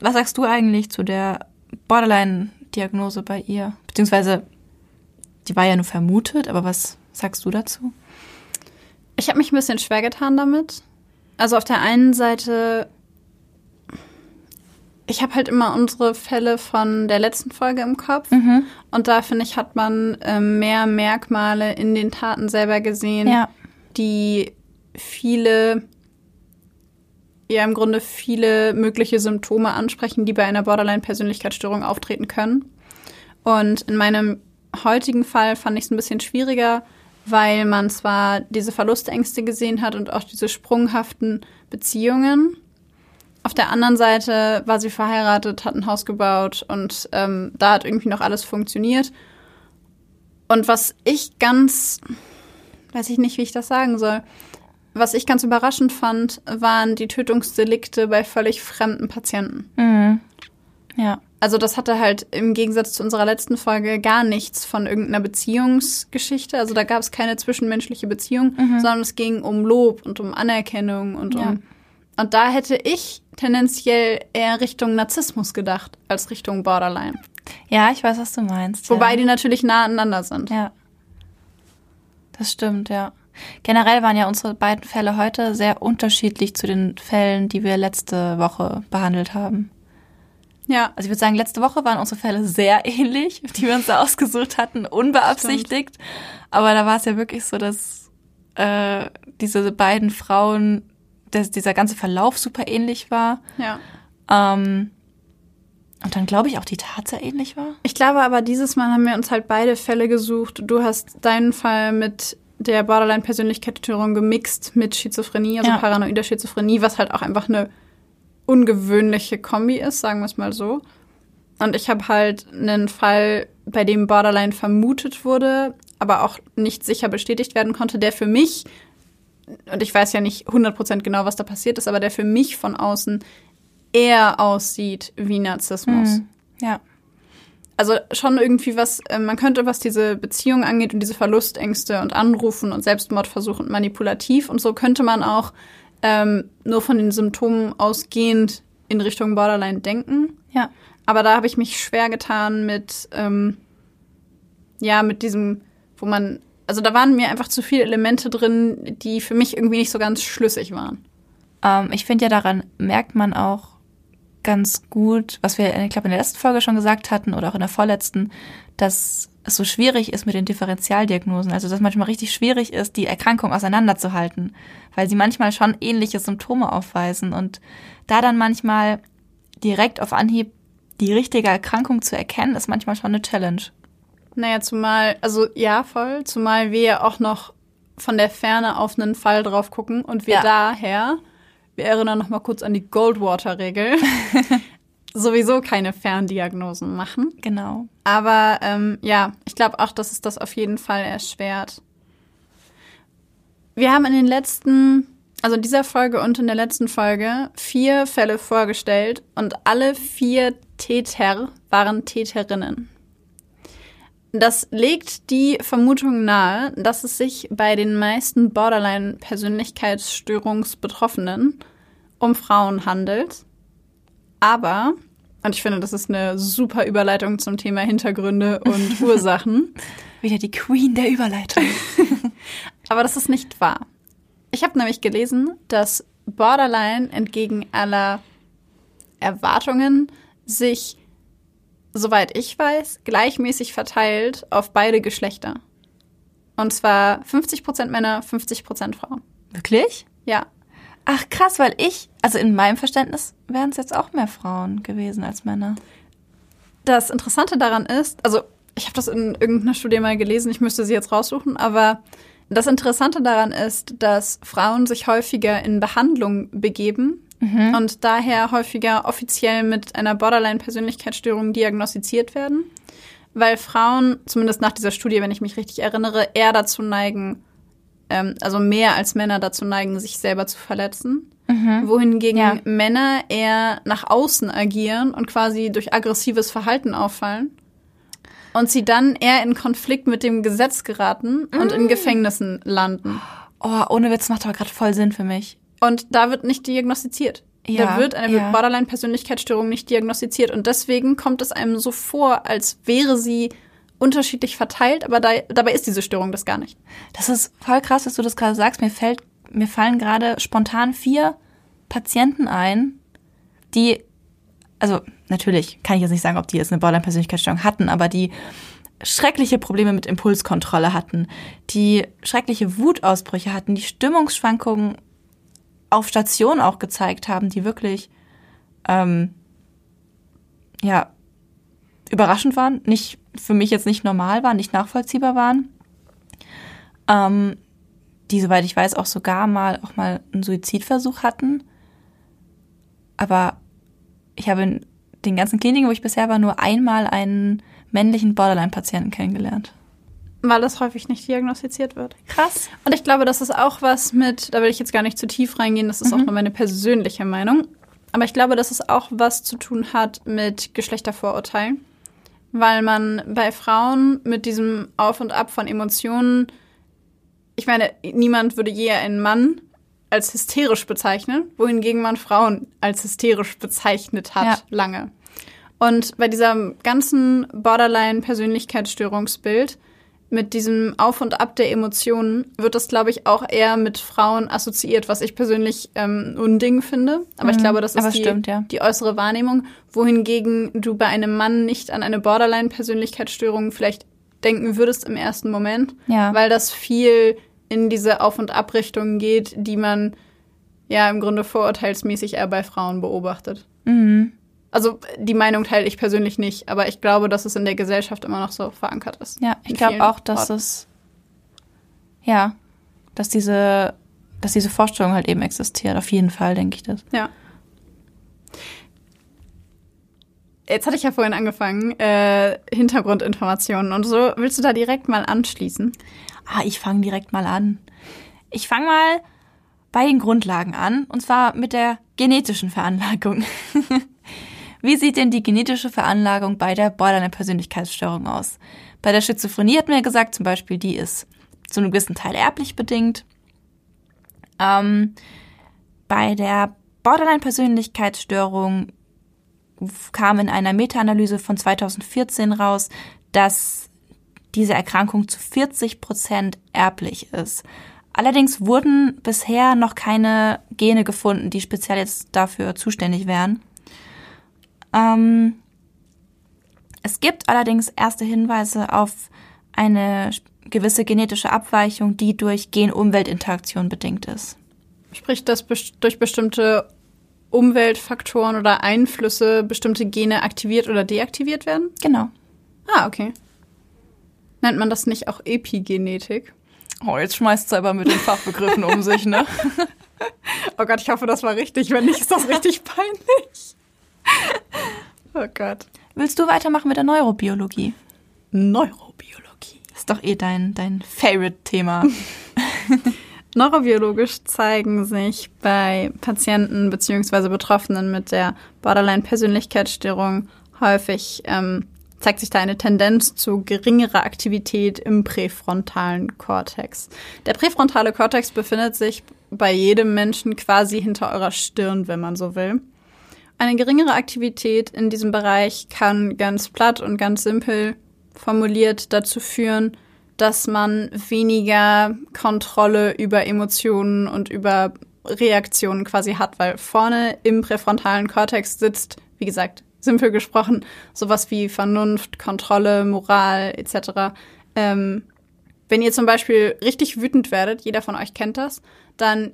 S1: Was sagst du eigentlich zu der Borderline-Diagnose bei ihr? Beziehungsweise, die war ja nur vermutet, aber was sagst du dazu?
S2: Ich habe mich ein bisschen schwer getan damit. Also auf der einen Seite ich habe halt immer unsere Fälle von der letzten Folge im Kopf. Mhm. Und da, finde ich, hat man äh, mehr Merkmale in den Taten selber gesehen,
S1: ja.
S2: die viele, ja im Grunde viele mögliche Symptome ansprechen, die bei einer Borderline-Persönlichkeitsstörung auftreten können. Und in meinem heutigen Fall fand ich es ein bisschen schwieriger, weil man zwar diese Verlustängste gesehen hat und auch diese sprunghaften Beziehungen, auf der anderen Seite war sie verheiratet, hat ein Haus gebaut und ähm, da hat irgendwie noch alles funktioniert. Und was ich ganz, weiß ich nicht, wie ich das sagen soll, was ich ganz überraschend fand, waren die Tötungsdelikte bei völlig fremden Patienten.
S1: Mhm. Ja.
S2: Also das hatte halt im Gegensatz zu unserer letzten Folge gar nichts von irgendeiner Beziehungsgeschichte. Also da gab es keine zwischenmenschliche Beziehung, mhm. sondern es ging um Lob und um Anerkennung und ja. um und da hätte ich tendenziell eher Richtung Narzissmus gedacht, als Richtung Borderline.
S1: Ja, ich weiß, was du meinst.
S2: Wobei
S1: ja.
S2: die natürlich nah aneinander sind.
S1: Ja. Das stimmt, ja. Generell waren ja unsere beiden Fälle heute sehr unterschiedlich zu den Fällen, die wir letzte Woche behandelt haben.
S2: Ja.
S1: Also ich würde sagen, letzte Woche waren unsere Fälle sehr ähnlich, die wir uns da ausgesucht hatten, unbeabsichtigt. Aber da war es ja wirklich so, dass äh, diese beiden Frauen, dass dieser ganze Verlauf super ähnlich war.
S2: Ja.
S1: Ähm, und dann glaube ich auch die Tat sehr ähnlich war.
S2: Ich glaube aber, dieses Mal haben wir uns halt beide Fälle gesucht. Du hast deinen Fall mit der Borderline-Persönlichkeitsstörung gemixt mit Schizophrenie, also
S1: Ja.
S2: paranoider Schizophrenie, was halt auch einfach eine ungewöhnliche Kombi ist, sagen wir es mal so. Und ich habe halt einen Fall, bei dem Borderline vermutet wurde, aber auch nicht sicher bestätigt werden konnte, der für mich, und ich weiß ja nicht 100% genau, was da passiert ist, aber der für mich von außen eher aussieht wie Narzissmus.
S1: Mhm. Ja.
S2: Also schon irgendwie was, äh, man könnte, was diese Beziehung angeht und diese Verlustängste und Anrufen und Selbstmordversuch und manipulativ und so, könnte man auch ähm, nur von den Symptomen ausgehend in Richtung Borderline denken.
S1: Ja.
S2: Aber da habe ich mich schwer getan mit, ähm, ja, mit diesem, wo man, also da waren mir einfach zu viele Elemente drin, die für mich irgendwie nicht so ganz schlüssig waren.
S1: Ähm, ich finde ja, daran merkt man auch ganz gut, was wir, ich glaube, in der letzten Folge schon gesagt hatten oder auch in der vorletzten, dass es so schwierig ist mit den Differentialdiagnosen. Also, dass manchmal richtig schwierig ist, die Erkrankung auseinanderzuhalten, weil sie manchmal schon ähnliche Symptome aufweisen und da dann manchmal direkt auf Anhieb die richtige Erkrankung zu erkennen, ist manchmal schon eine Challenge.
S2: Naja, zumal, also ja, voll, zumal wir ja auch noch von der Ferne auf einen Fall drauf gucken und wir
S1: Ja.
S2: daher, wir erinnern noch mal kurz an die Goldwater-Regel, sowieso keine Ferndiagnosen machen.
S1: Genau.
S2: Aber ähm, ja, ich glaube auch, dass es das auf jeden Fall erschwert. Wir haben in den letzten, also in dieser Folge und in der letzten Folge, vier Fälle vorgestellt und alle vier Täter waren Täterinnen. Das legt die Vermutung nahe, dass es sich bei den meisten Borderline-Persönlichkeitsstörungsbetroffenen um Frauen handelt. Aber, und ich finde, das ist eine super Überleitung zum Thema Hintergründe und Ursachen,
S1: Wieder die Queen der Überleitung.
S2: aber das ist nicht wahr. Ich habe nämlich gelesen, dass Borderline entgegen aller Erwartungen sich, soweit ich weiß, gleichmäßig verteilt auf beide Geschlechter. Und zwar 50% Männer, 50% Frauen.
S1: Wirklich?
S2: Ja.
S1: Ach krass, weil ich, also in meinem Verständnis wären es jetzt auch mehr Frauen gewesen als Männer.
S2: Das Interessante daran ist, also ich habe das in irgendeiner Studie mal gelesen, ich müsste sie jetzt raussuchen, aber das Interessante daran ist, dass Frauen sich häufiger in Behandlung begeben und daher häufiger offiziell mit einer Borderline-Persönlichkeitsstörung diagnostiziert werden, weil Frauen, zumindest nach dieser Studie, wenn ich mich richtig erinnere, eher dazu neigen, ähm, also mehr als Männer dazu neigen, sich selber zu verletzen. Wohingegen
S1: Ja.
S2: Männer eher nach außen agieren und quasi durch aggressives Verhalten auffallen. Und sie dann eher in Konflikt mit dem Gesetz geraten und in Gefängnissen landen.
S1: Oh, ohne Witz macht aber gerade voll Sinn für mich.
S2: Und da wird nicht diagnostiziert.
S1: Ja,
S2: da wird eine
S1: ja.
S2: Borderline-Persönlichkeitsstörung nicht diagnostiziert. Und deswegen kommt es einem so vor, als wäre sie unterschiedlich verteilt, aber da, dabei ist diese Störung das gar nicht.
S1: Das ist voll krass, dass du das gerade sagst. Mir fällt, mir fallen gerade spontan vier Patienten ein, die, also natürlich kann ich jetzt nicht sagen, ob die jetzt eine Borderline-Persönlichkeitsstörung hatten, aber die schreckliche Probleme mit Impulskontrolle hatten, die schreckliche Wutausbrüche hatten, die Stimmungsschwankungen auf Station auch gezeigt haben, die wirklich ähm, ja überraschend waren, nicht für mich jetzt nicht normal waren, nicht nachvollziehbar waren ähm, die, soweit ich weiß, auch sogar mal auch mal einen Suizidversuch hatten. Aber ich habe in den ganzen Kliniken, wo ich bisher war, nur einmal einen männlichen Borderline-Patienten kennengelernt.
S2: Weil das häufig nicht diagnostiziert wird.
S1: Krass.
S2: Und ich glaube, das ist auch was mit, da will ich jetzt gar nicht zu tief reingehen, das ist auch nur meine persönliche Meinung. Aber ich glaube, dass es auch was zu tun hat mit Geschlechtervorurteilen. Weil man bei Frauen mit diesem Auf und Ab von Emotionen, ich meine, niemand würde je einen Mann als hysterisch bezeichnen, wohingegen man Frauen als hysterisch bezeichnet hat
S1: Ja.
S2: lange. Und bei diesem ganzen Borderline-Persönlichkeitsstörungsbild mit diesem Auf und Ab der Emotionen wird das, glaube ich, auch eher mit Frauen assoziiert, was ich persönlich ähm, Unding finde. Aber ich
S1: Mhm.
S2: glaube, das ist die,
S1: stimmt, ja.
S2: die äußere Wahrnehmung, wohingegen du bei einem Mann nicht an eine Borderline-Persönlichkeitsstörung vielleicht denken würdest im ersten Moment,
S1: Ja.
S2: weil das viel in diese Auf- und Abrichtungen geht, die man ja im Grunde vorurteilsmäßig eher bei Frauen beobachtet.
S1: Mhm.
S2: Also die Meinung teile ich persönlich nicht, aber ich glaube, dass es in der Gesellschaft immer noch so verankert ist.
S1: Ja, ich glaube auch, dass
S2: Orten.
S1: es ja, dass diese, dass diese Vorstellung halt eben existiert. Auf jeden Fall denke ich das.
S2: Ja. Jetzt hatte ich ja vorhin angefangen, äh, Hintergrundinformationen und so. Willst du da direkt mal anschließen?
S1: Ah, ich fange direkt mal an. Ich fange mal bei den Grundlagen an, und zwar mit der genetischen Veranlagung. Wie sieht denn die genetische Veranlagung bei der Borderline-Persönlichkeitsstörung aus? Bei der Schizophrenie hat man ja gesagt, zum Beispiel, die ist zu einem gewissen Teil erblich bedingt. Ähm, bei der Borderline-Persönlichkeitsstörung kam in einer Meta-Analyse von 2014 raus, dass diese Erkrankung zu 40 Prozent erblich ist. Allerdings wurden bisher noch keine Gene gefunden, die speziell jetzt dafür zuständig wären. Ähm, es gibt allerdings erste Hinweise auf eine gewisse genetische Abweichung, die durch Gen-Umwelt-Interaktion bedingt ist.
S2: Sprich, dass durch bestimmte Umweltfaktoren oder Einflüsse bestimmte Gene aktiviert oder deaktiviert werden?
S1: Genau.
S2: Ah, okay. Nennt man das nicht auch Epigenetik?
S1: Oh, jetzt schmeißt sie aber mit den Fachbegriffen um sich, ne?
S2: Oh Gott, ich hoffe, das war richtig. Wenn nicht, ist das richtig peinlich. Oh Gott.
S1: Willst du weitermachen mit der Neurobiologie?
S2: Neurobiologie.
S1: Ist doch eh dein, dein Favorite-Thema.
S2: Neurobiologisch zeigen sich bei Patienten bzw. Betroffenen mit der Borderline-Persönlichkeitsstörung häufig, ähm, zeigt sich da eine Tendenz zu geringerer Aktivität im präfrontalen Kortex. Der präfrontale Kortex befindet sich bei jedem Menschen quasi hinter eurer Stirn, wenn man so will. Eine geringere Aktivität in diesem Bereich kann ganz platt und ganz simpel formuliert dazu führen, dass man weniger Kontrolle über Emotionen und über Reaktionen quasi hat, weil vorne im präfrontalen Kortex sitzt, wie gesagt, simpel gesprochen, sowas wie Vernunft, Kontrolle, Moral etc. Ähm, wenn ihr zum Beispiel richtig wütend werdet, jeder von euch kennt das, dann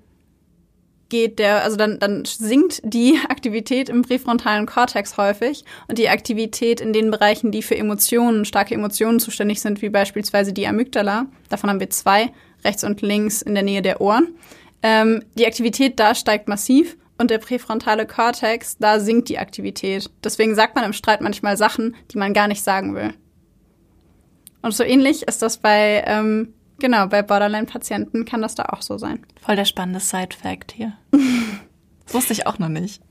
S2: geht der, also dann, dann sinkt die Aktivität im präfrontalen Kortex häufig und die Aktivität in den Bereichen, die für Emotionen, starke Emotionen zuständig sind, wie beispielsweise die Amygdala, davon haben wir zwei, rechts und links in der Nähe der Ohren. Ähm, die Aktivität da steigt massiv und der präfrontale Kortex, da sinkt die Aktivität. Deswegen sagt man im Streit manchmal Sachen, die man gar nicht sagen will. Und so ähnlich ist das bei, ähm, genau, bei Borderline-Patienten kann das da auch so sein.
S1: Voll der spannende Side-Fact hier. Das wusste ich auch noch nicht.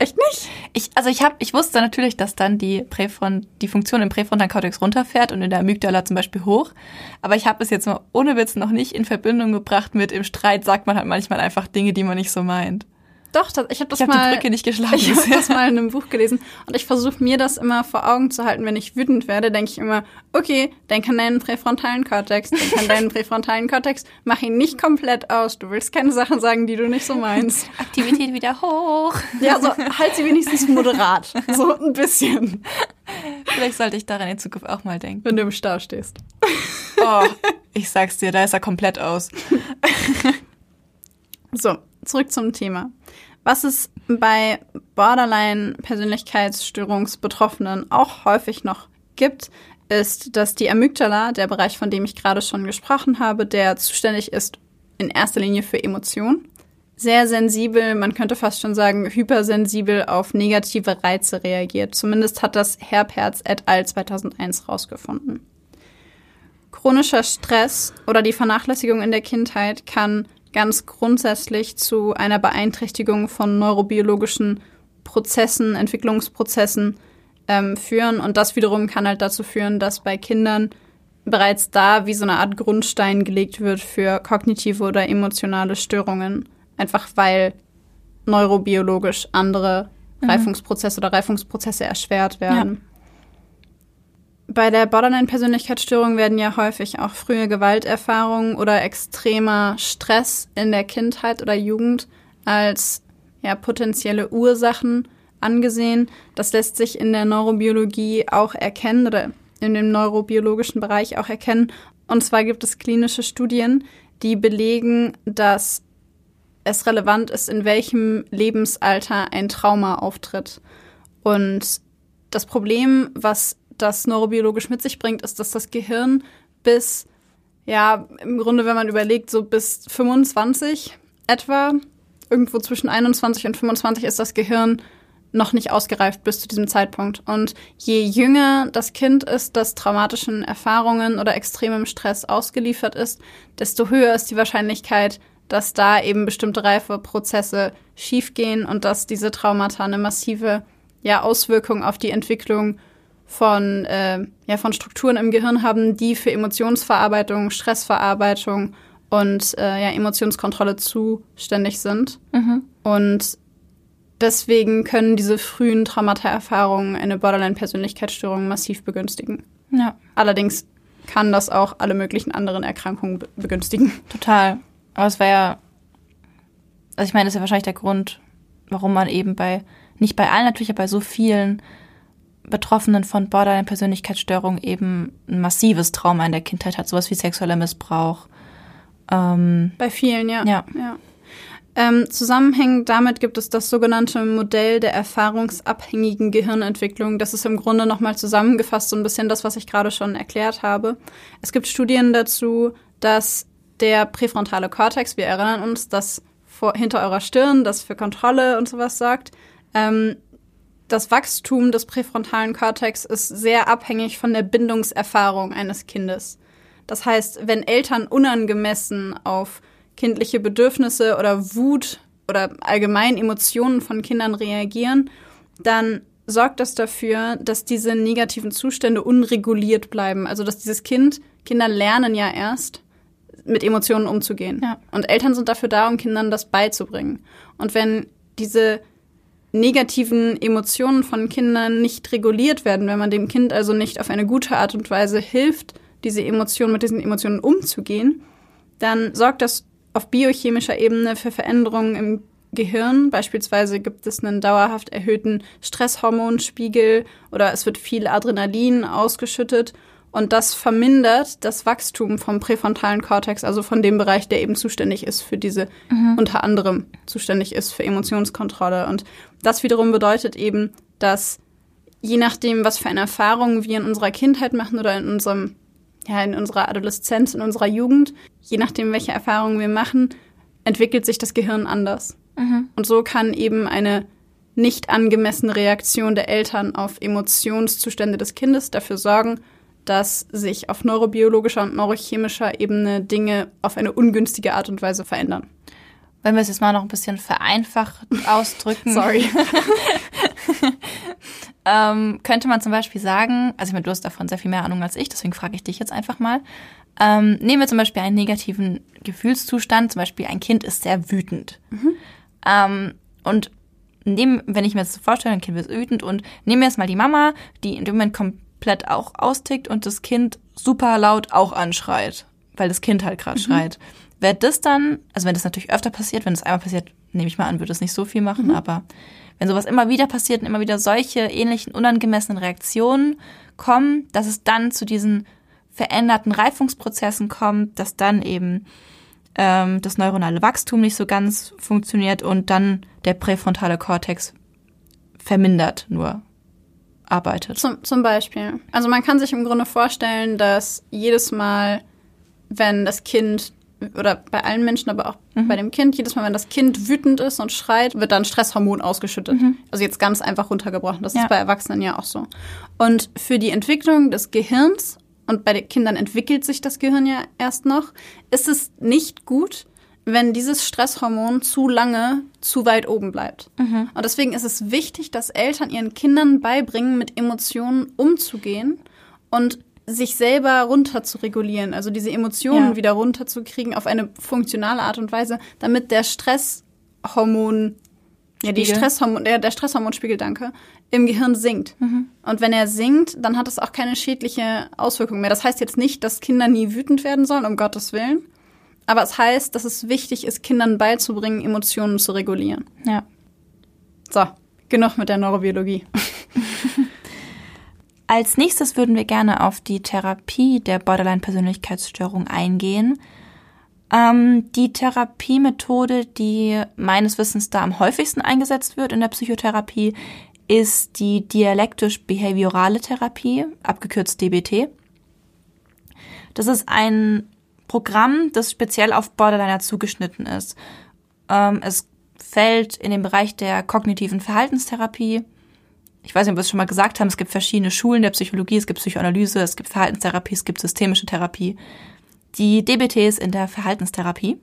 S2: Echt nicht?
S1: Ich, also ich hab, ich wusste natürlich, dass dann die Präfront, die Funktion im präfrontalen Kortex runterfährt und in der Amygdala zum Beispiel hoch. Aber ich habe es jetzt mal ohne Witz noch nicht in Verbindung gebracht mit im Streit sagt man halt manchmal einfach Dinge, die man nicht so meint.
S2: Doch, ich habe das
S1: Ich die
S2: mal.
S1: Brücke nicht geschlagen.
S2: Ich habe das mal in einem Buch gelesen und ich versuche mir das immer vor Augen zu halten, wenn ich wütend werde, denke ich immer, okay, denk an deinen präfrontalen Kortex, denk an deinen präfrontalen Kortex, mach ihn nicht komplett aus. Du willst keine Sachen sagen, die du nicht so meinst.
S1: Aktivität wieder hoch.
S2: Ja, so halt sie wenigstens moderat, so ein bisschen,
S1: Vielleicht sollte ich daran in Zukunft auch mal denken.
S2: wenn du im Stau stehst.
S1: Oh, ich sag's dir, da ist er komplett aus.
S2: So, zurück zum Thema. Was es bei Borderline-Persönlichkeitsstörungsbetroffenen auch häufig noch gibt, ist, dass die Amygdala, der Bereich, von dem ich gerade schon gesprochen habe, der zuständig ist in erster Linie für Emotionen, sehr sensibel, man könnte fast schon sagen hypersensibel auf negative Reize reagiert. Zumindest hat das Herbherz et al. 2001 rausgefunden. Chronischer Stress oder die Vernachlässigung in der Kindheit kann ganz grundsätzlich zu einer Beeinträchtigung von neurobiologischen Prozessen, Entwicklungsprozessen ähm, führen. Und das wiederum kann halt dazu führen, dass bei Kindern bereits da wie so eine Art Grundstein gelegt wird für kognitive oder emotionale Störungen. Einfach weil neurobiologisch andere Reifungsprozesse oder Reifungsprozesse erschwert werden. Bei der Borderline-Persönlichkeitsstörung werden ja häufig auch frühe Gewalterfahrungen oder extremer Stress in der Kindheit oder Jugend als ja, potenzielle Ursachen angesehen. Das lässt sich in der Neurobiologie auch erkennen oder in dem neurobiologischen Bereich auch erkennen. Und zwar gibt es klinische Studien, die belegen, dass es relevant ist, in welchem Lebensalter ein Trauma auftritt. Und das Problem, was das neurobiologisch mit sich bringt, ist, dass das Gehirn bis, ja, im Grunde, wenn man überlegt, so bis 25 etwa, irgendwo zwischen 21 und 25 ist das Gehirn noch nicht ausgereift bis zu diesem Zeitpunkt. Und je jünger das Kind ist, das traumatischen Erfahrungen oder extremem Stress ausgeliefert ist, desto höher ist die Wahrscheinlichkeit, dass da eben bestimmte Reifeprozesse schiefgehen und dass diese Traumata eine massive ja, Auswirkung auf die Entwicklung von, äh, ja, von Strukturen im Gehirn haben, die für Emotionsverarbeitung, Stressverarbeitung und äh, ja, Emotionskontrolle zuständig sind. Mhm. Und deswegen können diese frühen Traumata-Erfahrungen eine Borderline-Persönlichkeitsstörung massiv begünstigen. Ja. Allerdings kann das auch alle möglichen anderen Erkrankungen begünstigen.
S1: Total. Aber es war ja, also ich meine, das ist ja wahrscheinlich der Grund, warum man eben bei, nicht bei allen natürlich, aber bei so vielen Betroffenen von Borderline-Persönlichkeitsstörung eben ein massives Trauma in der Kindheit hat, sowas wie sexueller Missbrauch.
S2: Ähm, bei vielen, ja. Ja. ja. Ähm, zusammenhängend damit gibt es das sogenannte Modell der erfahrungsabhängigen Gehirnentwicklung. Das ist im Grunde nochmal zusammengefasst so ein bisschen das, was ich gerade schon erklärt habe. Es gibt Studien dazu, dass der präfrontale Kortex, wir erinnern uns, das vor, hinter eurer Stirn, das für Kontrolle und sowas sagt, ähm, das Wachstum des präfrontalen Kortex ist sehr abhängig von der Bindungserfahrung eines Kindes. Das heißt, wenn Eltern unangemessen auf kindliche Bedürfnisse oder Wut oder allgemein Emotionen von Kindern reagieren, dann sorgt das dafür, dass diese negativen Zustände unreguliert bleiben. Also dass dieses Kind, Kinder lernen ja erst, mit Emotionen umzugehen. Ja. Und Eltern sind dafür da, um Kindern das beizubringen. Und wenn diese negativen Emotionen von Kindern nicht reguliert werden, wenn man dem Kind also nicht auf eine gute Art und Weise hilft, diese Emotionen mit diesen Emotionen umzugehen, dann sorgt das auf biochemischer Ebene für Veränderungen im Gehirn. Beispielsweise gibt es einen dauerhaft erhöhten Stresshormonspiegel oder es wird viel Adrenalin ausgeschüttet und das vermindert das Wachstum vom präfrontalen Kortex, also von dem Bereich, der eben zuständig ist für diese, mhm. unter anderem zuständig ist für Emotionskontrolle. Und das wiederum bedeutet eben, dass je nachdem, was für eine Erfahrung wir in unserer Kindheit machen oder in unserem, ja, in unserer Adoleszenz, in unserer Jugend, je nachdem, welche Erfahrungen wir machen, entwickelt sich das Gehirn anders. Mhm. Und so kann eben eine nicht angemessene Reaktion der Eltern auf Emotionszustände des Kindes dafür sorgen, dass sich auf neurobiologischer und neurochemischer Ebene Dinge auf eine ungünstige Art und Weise verändern.
S1: Wenn wir es jetzt mal noch ein bisschen vereinfacht ausdrücken.
S2: Sorry.
S1: ähm, könnte man zum Beispiel sagen, also ich meine, du hast davon sehr viel mehr Ahnung als ich, deswegen frage ich dich jetzt einfach mal. Ähm, nehmen wir zum Beispiel einen negativen Gefühlszustand, zum Beispiel ein Kind ist sehr wütend. Mhm. Ähm, und nehmen, wenn ich mir das so vorstelle, ein Kind ist wütend und nehmen wir jetzt mal die Mama, die in dem Moment kommt komplett auch austickt und das Kind super laut auch anschreit, weil das Kind halt gerade mhm. schreit. Wäre das dann, also wenn das natürlich öfter passiert, wenn das einmal passiert, nehme ich mal an, würde es nicht so viel machen, mhm. aber wenn sowas immer wieder passiert und immer wieder solche ähnlichen unangemessenen Reaktionen kommen, dass es dann zu diesen veränderten Reifungsprozessen kommt, dass dann eben ähm, das neuronale Wachstum nicht so ganz funktioniert und dann der präfrontale Kortex vermindert nur arbeitet.
S2: Zum, zum Beispiel. Also man kann sich im Grunde vorstellen, dass jedes Mal, wenn das Kind oder bei allen Menschen, aber auch mhm. bei dem Kind, jedes Mal, wenn das Kind wütend ist und schreit, wird dann Stresshormon ausgeschüttet. Mhm. Also jetzt ganz einfach runtergebrochen. Das ja. ist bei Erwachsenen ja auch so. Und für die Entwicklung des Gehirns, und bei den Kindern entwickelt sich das Gehirn ja erst noch, ist es nicht gut, wenn dieses Stresshormon zu lange zu weit oben bleibt. Mhm. Und deswegen ist es wichtig, dass Eltern ihren Kindern beibringen, mit Emotionen umzugehen und sich selber runter zu regulieren, also diese Emotionen ja. wieder runterzukriegen auf eine funktionale Art und Weise, damit der Stresshormon, ja, die Stresshormon, der, der Stresshormonspiegel, danke, im Gehirn sinkt. Und wenn er sinkt, dann hat es auch keine schädliche Auswirkung mehr. Das heißt jetzt nicht, dass Kinder nie wütend werden sollen, um Gottes Willen. Aber es heißt, dass es wichtig ist, Kindern beizubringen, Emotionen zu regulieren.
S1: Ja.
S2: So, genug mit der Neurobiologie.
S1: Als nächstes würden wir gerne auf die Therapie der Borderline-Persönlichkeitsstörung eingehen. Ähm, die Therapiemethode, die meines Wissens da am häufigsten eingesetzt wird in der Psychotherapie, ist die dialektisch-behaviorale Therapie, abgekürzt DBT. Das ist ein Programm, das speziell auf Borderliner zugeschnitten ist. Ähm, es fällt in den Bereich der kognitiven Verhaltenstherapie. Ich weiß nicht, ob wir es schon mal gesagt haben, es gibt verschiedene Schulen der Psychologie, es gibt Psychoanalyse, es gibt Verhaltenstherapie, es gibt systemische Therapie. Die DBT ist in der Verhaltenstherapie.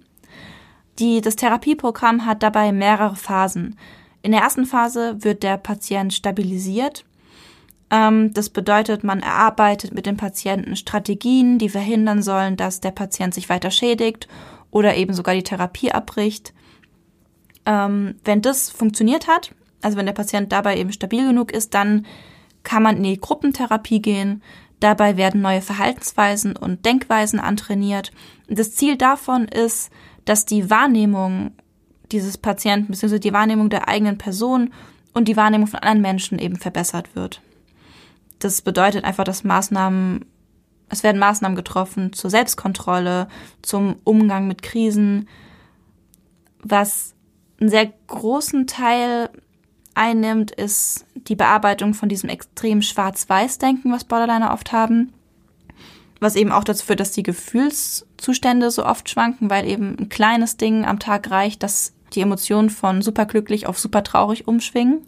S1: Die, das Therapieprogramm hat dabei mehrere Phasen. In der ersten Phase wird der Patient stabilisiert. Ähm, das bedeutet, man erarbeitet mit dem Patienten Strategien, die verhindern sollen, dass der Patient sich weiter schädigt oder eben sogar die Therapie abbricht. Ähm, wenn das funktioniert hat, also wenn der Patient dabei eben stabil genug ist, dann kann man in die Gruppentherapie gehen. Dabei werden neue Verhaltensweisen und Denkweisen antrainiert. Das Ziel davon ist, dass die Wahrnehmung dieses Patienten bzw. die Wahrnehmung der eigenen Person und die Wahrnehmung von anderen Menschen eben verbessert wird. Das bedeutet einfach, dass Maßnahmen, es werden Maßnahmen getroffen zur Selbstkontrolle, zum Umgang mit Krisen, was einen sehr großen Teil einnimmt, ist die Bearbeitung von diesem extrem Schwarz-Weiß-Denken, was Borderliner oft haben. Was eben auch dazu führt, dass die Gefühlszustände so oft schwanken, weil eben ein kleines Ding am Tag reicht, dass die Emotionen von superglücklich auf super traurig umschwingen.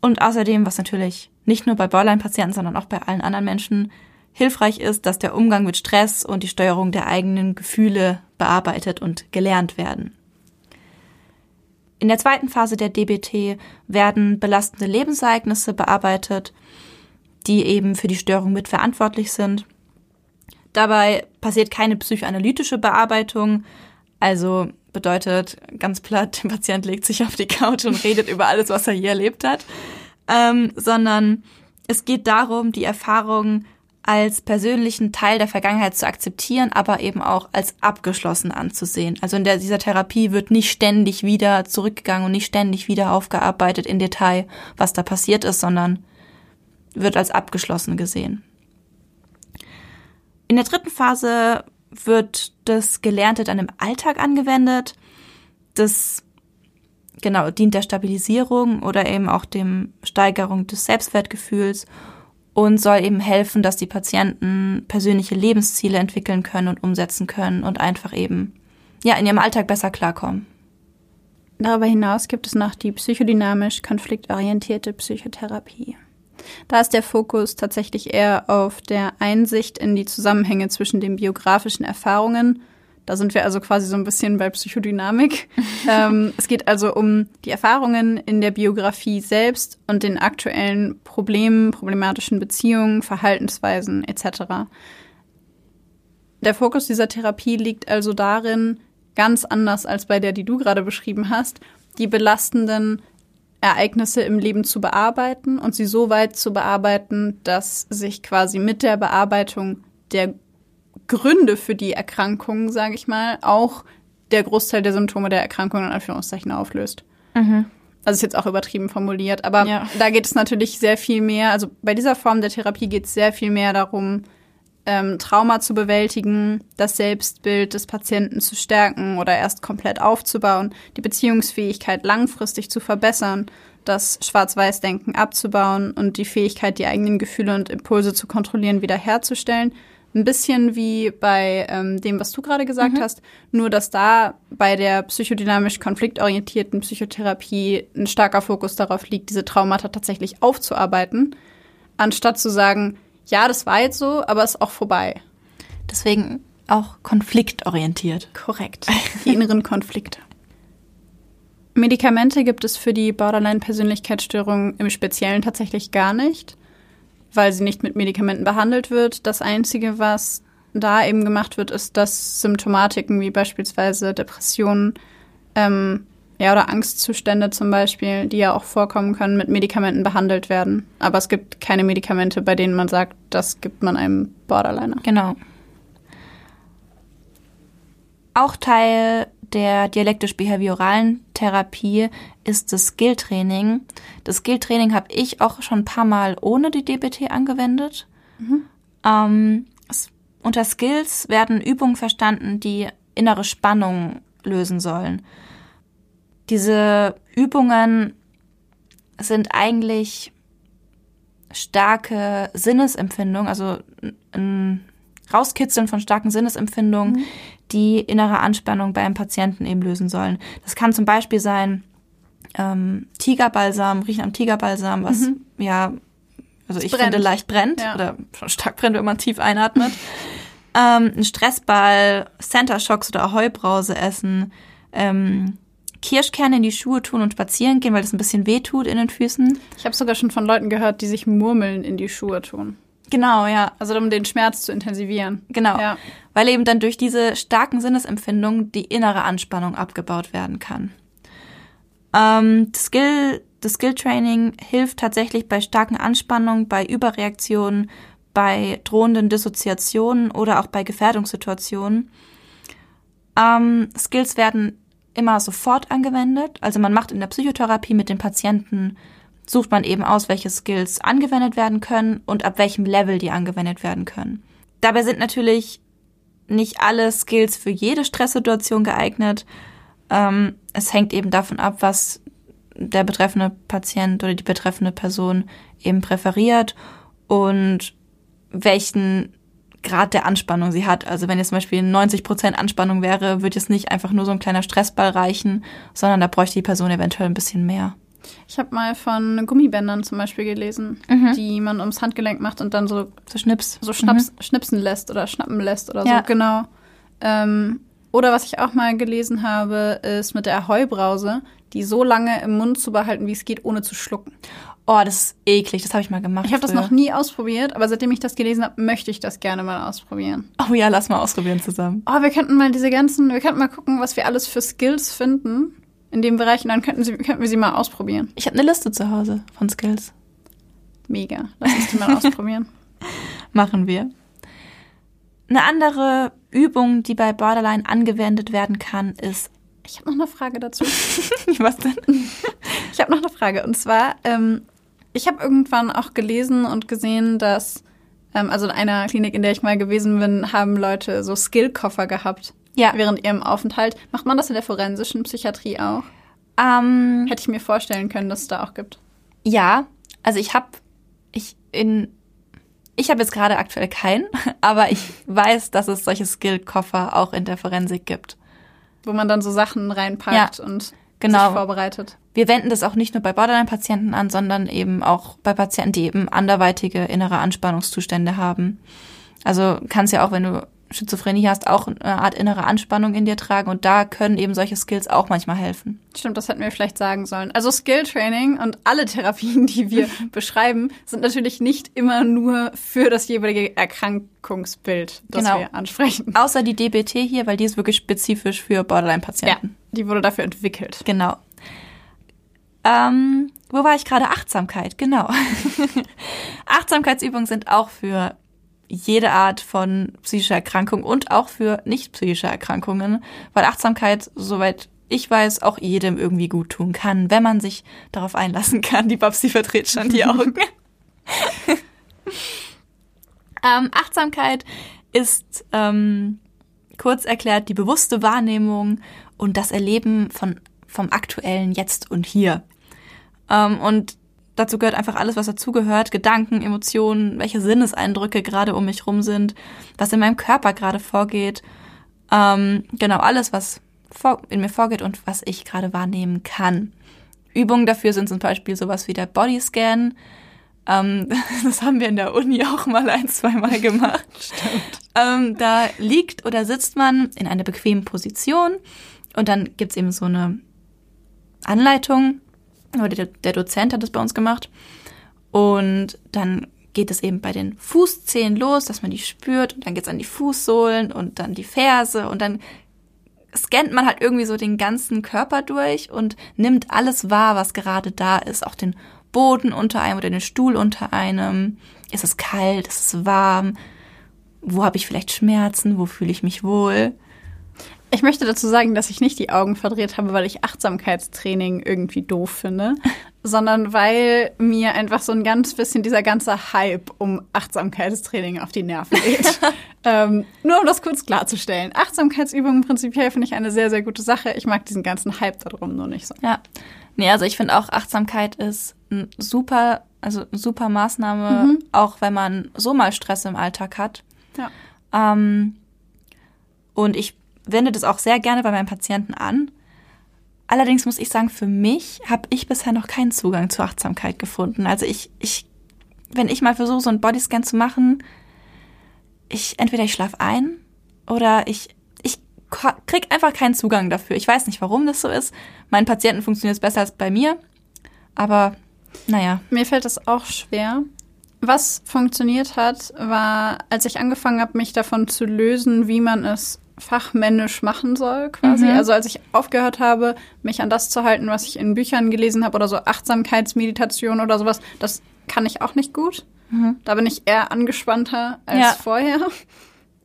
S1: Und außerdem, was natürlich nicht nur bei Borderline-Patienten, sondern auch bei allen anderen Menschen hilfreich ist, dass der Umgang mit Stress und die Steuerung der eigenen Gefühle bearbeitet und gelernt werden. In der zweiten Phase der DBT werden belastende Lebensereignisse bearbeitet, die eben für die Störung mitverantwortlich sind. Dabei passiert keine psychoanalytische Bearbeitung, also bedeutet ganz platt, der Patient legt sich auf die Couch und redet über alles, was er je erlebt hat, ähm, sondern es geht darum, die Erfahrung als persönlichen Teil der Vergangenheit zu akzeptieren, aber eben auch als abgeschlossen anzusehen. Also in der, dieser Therapie wird nicht ständig wieder zurückgegangen und nicht ständig wieder aufgearbeitet in Detail, was da passiert ist, sondern wird als abgeschlossen gesehen. In der dritten Phase wird das Gelernte dann im Alltag angewendet. Das genau dient der Stabilisierung oder eben auch dem Steigerung des Selbstwertgefühls und soll eben helfen, dass die Patienten persönliche Lebensziele entwickeln können und umsetzen können und einfach eben ja in ihrem Alltag besser klarkommen.
S2: Darüber hinaus gibt es noch die psychodynamisch konfliktorientierte Psychotherapie. Da ist der Fokus tatsächlich eher auf der Einsicht in die Zusammenhänge zwischen den biografischen Erfahrungen da sind wir also quasi so ein bisschen bei Psychodynamik. ähm, es geht also um die Erfahrungen in der Biografie selbst und den aktuellen Problemen, problematischen Beziehungen, Verhaltensweisen etc. Der Fokus dieser Therapie liegt also darin, ganz anders als bei der, die du gerade beschrieben hast, die belastenden Ereignisse im Leben zu bearbeiten und sie so weit zu bearbeiten, dass sich quasi mit der Bearbeitung der Gründe für die Erkrankung, sage ich mal, auch der Großteil der Symptome der Erkrankung in Anführungszeichen auflöst. Mhm. Also ist jetzt auch übertrieben formuliert, aber ja. da geht es natürlich sehr viel mehr. Also bei dieser Form der Therapie geht es sehr viel mehr darum, ähm, Trauma zu bewältigen, das Selbstbild des Patienten zu stärken oder erst komplett aufzubauen, die Beziehungsfähigkeit langfristig zu verbessern, das Schwarz-Weiß-Denken abzubauen und die Fähigkeit, die eigenen Gefühle und Impulse zu kontrollieren, wiederherzustellen ein bisschen wie bei ähm, dem, was du gerade gesagt mhm. hast, nur dass da bei der psychodynamisch konfliktorientierten Psychotherapie ein starker Fokus darauf liegt, diese Traumata tatsächlich aufzuarbeiten, anstatt zu sagen, ja, das war jetzt so, aber es ist auch vorbei.
S1: Deswegen auch konfliktorientiert.
S2: Korrekt. Die inneren Konflikte. Medikamente gibt es für die Borderline-Persönlichkeitsstörung im Speziellen tatsächlich gar nicht weil sie nicht mit Medikamenten behandelt wird. Das Einzige, was da eben gemacht wird, ist, dass Symptomatiken wie beispielsweise Depressionen ähm, Ja, oder Angstzustände zum Beispiel, die ja auch vorkommen können, mit Medikamenten behandelt werden. Aber es gibt keine Medikamente, bei denen man sagt, das gibt man einem Borderliner.
S1: Genau. Auch Teil der dialektisch-behavioralen Therapie ist das Skilltraining. Das Skilltraining habe ich auch schon ein paar Mal ohne die DBT angewendet. Ähm, es, unter Skills werden Übungen verstanden, die innere Spannung lösen sollen. Diese Übungen sind eigentlich starke Sinnesempfindungen, also ein Rauskitzeln von starken Sinnesempfindungen, die innere Anspannung bei einem Patienten eben lösen sollen. Das kann zum Beispiel sein ähm, Tigerbalsam, riechen am Tigerbalsam, was ja, also ich
S2: brennt.
S1: finde leicht brennt
S2: Ja.
S1: oder schon stark brennt, wenn man tief einatmet. ähm, ein Stressball, Center Shocks oder Ahoi-Brause essen, ähm, Kirschkerne in die Schuhe tun und spazieren gehen, weil das ein bisschen weh tut in den Füßen.
S2: Ich habe sogar schon von Leuten gehört, die sich Murmeln in die Schuhe tun.
S1: Genau, ja.
S2: Also um den Schmerz zu intensivieren.
S1: Genau.
S2: Ja.
S1: Weil eben dann durch diese starken Sinnesempfindungen die innere Anspannung abgebaut werden kann. Ähm, das Skill, das Skill-Training hilft tatsächlich bei starken Anspannungen, bei Überreaktionen, bei drohenden Dissoziationen oder auch bei Gefährdungssituationen. Ähm, Skills werden immer sofort angewendet. Also man macht in der Psychotherapie mit den Patienten, sucht man eben aus, welche Skills angewendet werden können und ab welchem Level die angewendet werden können. Dabei sind natürlich nicht alle Skills für jede Stresssituation geeignet. Ähm, es hängt eben davon ab, was der betreffende Patient oder die betreffende Person eben präferiert und welchen Grad der Anspannung sie hat. Also wenn jetzt zum Beispiel 90% Anspannung wäre, würde jetzt nicht einfach nur so ein kleiner Stressball reichen, sondern da bräuchte die Person eventuell ein bisschen mehr.
S2: Ich habe mal von Gummibändern zum Beispiel gelesen,
S1: Mhm.
S2: die man ums Handgelenk macht und dann so,
S1: So Schnips.
S2: so schnaps, schnipsen lässt oder schnappen lässt oder
S1: Ja.
S2: so. Genau. Ähm, oder was ich auch mal gelesen habe, ist mit der Ahoi-Brause, die so lange im Mund zu behalten, wie es geht, ohne zu schlucken.
S1: Oh, das ist eklig. Das habe ich mal gemacht.
S2: Ich habe das noch nie ausprobiert, aber seitdem ich das gelesen habe, möchte ich das gerne mal ausprobieren.
S1: Oh ja, lass mal ausprobieren zusammen.
S2: Oh, wir könnten mal diese ganzen, wir könnten mal gucken, was wir alles für Skills finden in dem Bereich und dann könnten, sie, könnten wir sie mal ausprobieren.
S1: Ich habe eine Liste zu Hause von Skills.
S2: Mega. Lass uns die mal ausprobieren.
S1: Machen wir. Eine andere Übung, die bei Borderline angewendet werden kann, ist.
S2: Ich habe noch eine Frage dazu.
S1: Was denn?
S2: Ich habe noch eine Frage. Und zwar, ähm, ich habe irgendwann auch gelesen und gesehen, dass, ähm, also in einer Klinik, in der ich mal gewesen bin, haben Leute so Skillkoffer gehabt
S1: Ja.
S2: während ihrem Aufenthalt. Macht man das in der forensischen Psychiatrie auch?
S1: Ähm,
S2: Hätte ich mir vorstellen können, dass es da auch gibt.
S1: ja, also ich habe ich in ich habe jetzt gerade aktuell keinen, aber ich weiß, dass es solche Skill-Koffer auch in der Forensik gibt.
S2: Wo man dann so Sachen reinpackt
S1: Ja,
S2: und
S1: genau.
S2: sich vorbereitet.
S1: Wir wenden das auch nicht nur bei Borderline-Patienten an, sondern eben auch bei Patienten, die eben anderweitige innere Anspannungszustände haben. Also kannst ja auch, wenn du Schizophrenie hast, auch eine Art innere Anspannung in dir tragen und da können eben solche Skills auch manchmal helfen.
S2: Stimmt, das hätten wir vielleicht sagen sollen. Also Skill-Training und alle Therapien, die wir beschreiben, sind natürlich nicht immer nur für das jeweilige Erkrankungsbild, das
S1: Genau.
S2: wir ansprechen.
S1: Außer die DBT hier, weil die ist wirklich spezifisch für
S2: Ja,
S1: Borderline-Patienten.
S2: die wurde dafür entwickelt.
S1: Genau. Ähm, wo war ich gerade? Achtsamkeit, genau. Achtsamkeitsübungen sind auch für jede Art von psychischer Erkrankung und auch für nicht psychische Erkrankungen, weil Achtsamkeit, soweit ich weiß, auch jedem irgendwie gut tun kann, wenn man sich darauf einlassen kann. Die Babsi verdreht schon die Augen. ähm, Achtsamkeit ist ähm, kurz erklärt die bewusste Wahrnehmung und das Erleben von, vom aktuellen Jetzt und Hier. Ähm, und dazu gehört einfach alles, was dazugehört. Gedanken, Emotionen, welche Sinneseindrücke gerade um mich rum sind, was in meinem Körper gerade vorgeht. Ähm, genau, alles, was vor, in mir vorgeht und was ich gerade wahrnehmen kann. Übungen dafür sind zum Beispiel sowas wie der Bodyscan. Ähm, das haben wir in der Uni auch mal ein, zwei Mal gemacht. Stimmt. Ähm, da liegt oder sitzt man in einer bequemen Position und dann gibt's eben so eine Anleitung, oder der, der Dozent hat das bei uns gemacht. Und dann geht es eben bei den Fußzehen los, dass man die spürt und dann geht's an die Fußsohlen und dann die Ferse und dann scannt man halt irgendwie so den ganzen Körper durch und nimmt alles wahr, was gerade da ist. Auch den Boden unter einem oder den Stuhl unter einem. Ist es kalt? Ist es warm? Wo habe ich vielleicht Schmerzen? Wo fühle ich mich wohl?
S2: Ich möchte dazu sagen, dass ich nicht die Augen verdreht habe, weil ich Achtsamkeitstraining irgendwie doof finde, sondern weil mir einfach so ein ganz bisschen dieser ganze Hype um Achtsamkeitstraining auf die Nerven geht. ähm, nur um das kurz klarzustellen. Achtsamkeitsübungen prinzipiell finde ich eine sehr, sehr gute Sache. Ich mag diesen ganzen Hype darum nur nicht so.
S1: Ja. Nee, also ich finde auch Achtsamkeit ist ein super, also eine super Maßnahme, mhm. auch wenn man so mal Stress im Alltag hat.
S2: Ja.
S1: Ähm, und ich wende das auch sehr gerne bei meinen Patienten an. Allerdings muss ich sagen, für mich habe ich bisher noch keinen Zugang zur Achtsamkeit gefunden. Also ich, ich, wenn ich mal versuche, so einen Bodyscan zu machen, ich entweder ich schlafe ein oder ich, ich krieg einfach keinen Zugang dafür. Ich weiß nicht, warum das so ist. Meinen Patienten funktioniert es besser als bei mir, aber naja.
S2: Mir fällt das auch schwer. Was funktioniert hat, war, als ich angefangen habe, mich davon zu lösen, wie man es fachmännisch machen soll, quasi. Mhm. Also als ich aufgehört habe, mich an das zu halten, was ich in Büchern gelesen habe oder so Achtsamkeitsmeditation oder sowas, das kann ich auch nicht gut. Mhm. Da bin ich eher angespannter als ja. vorher.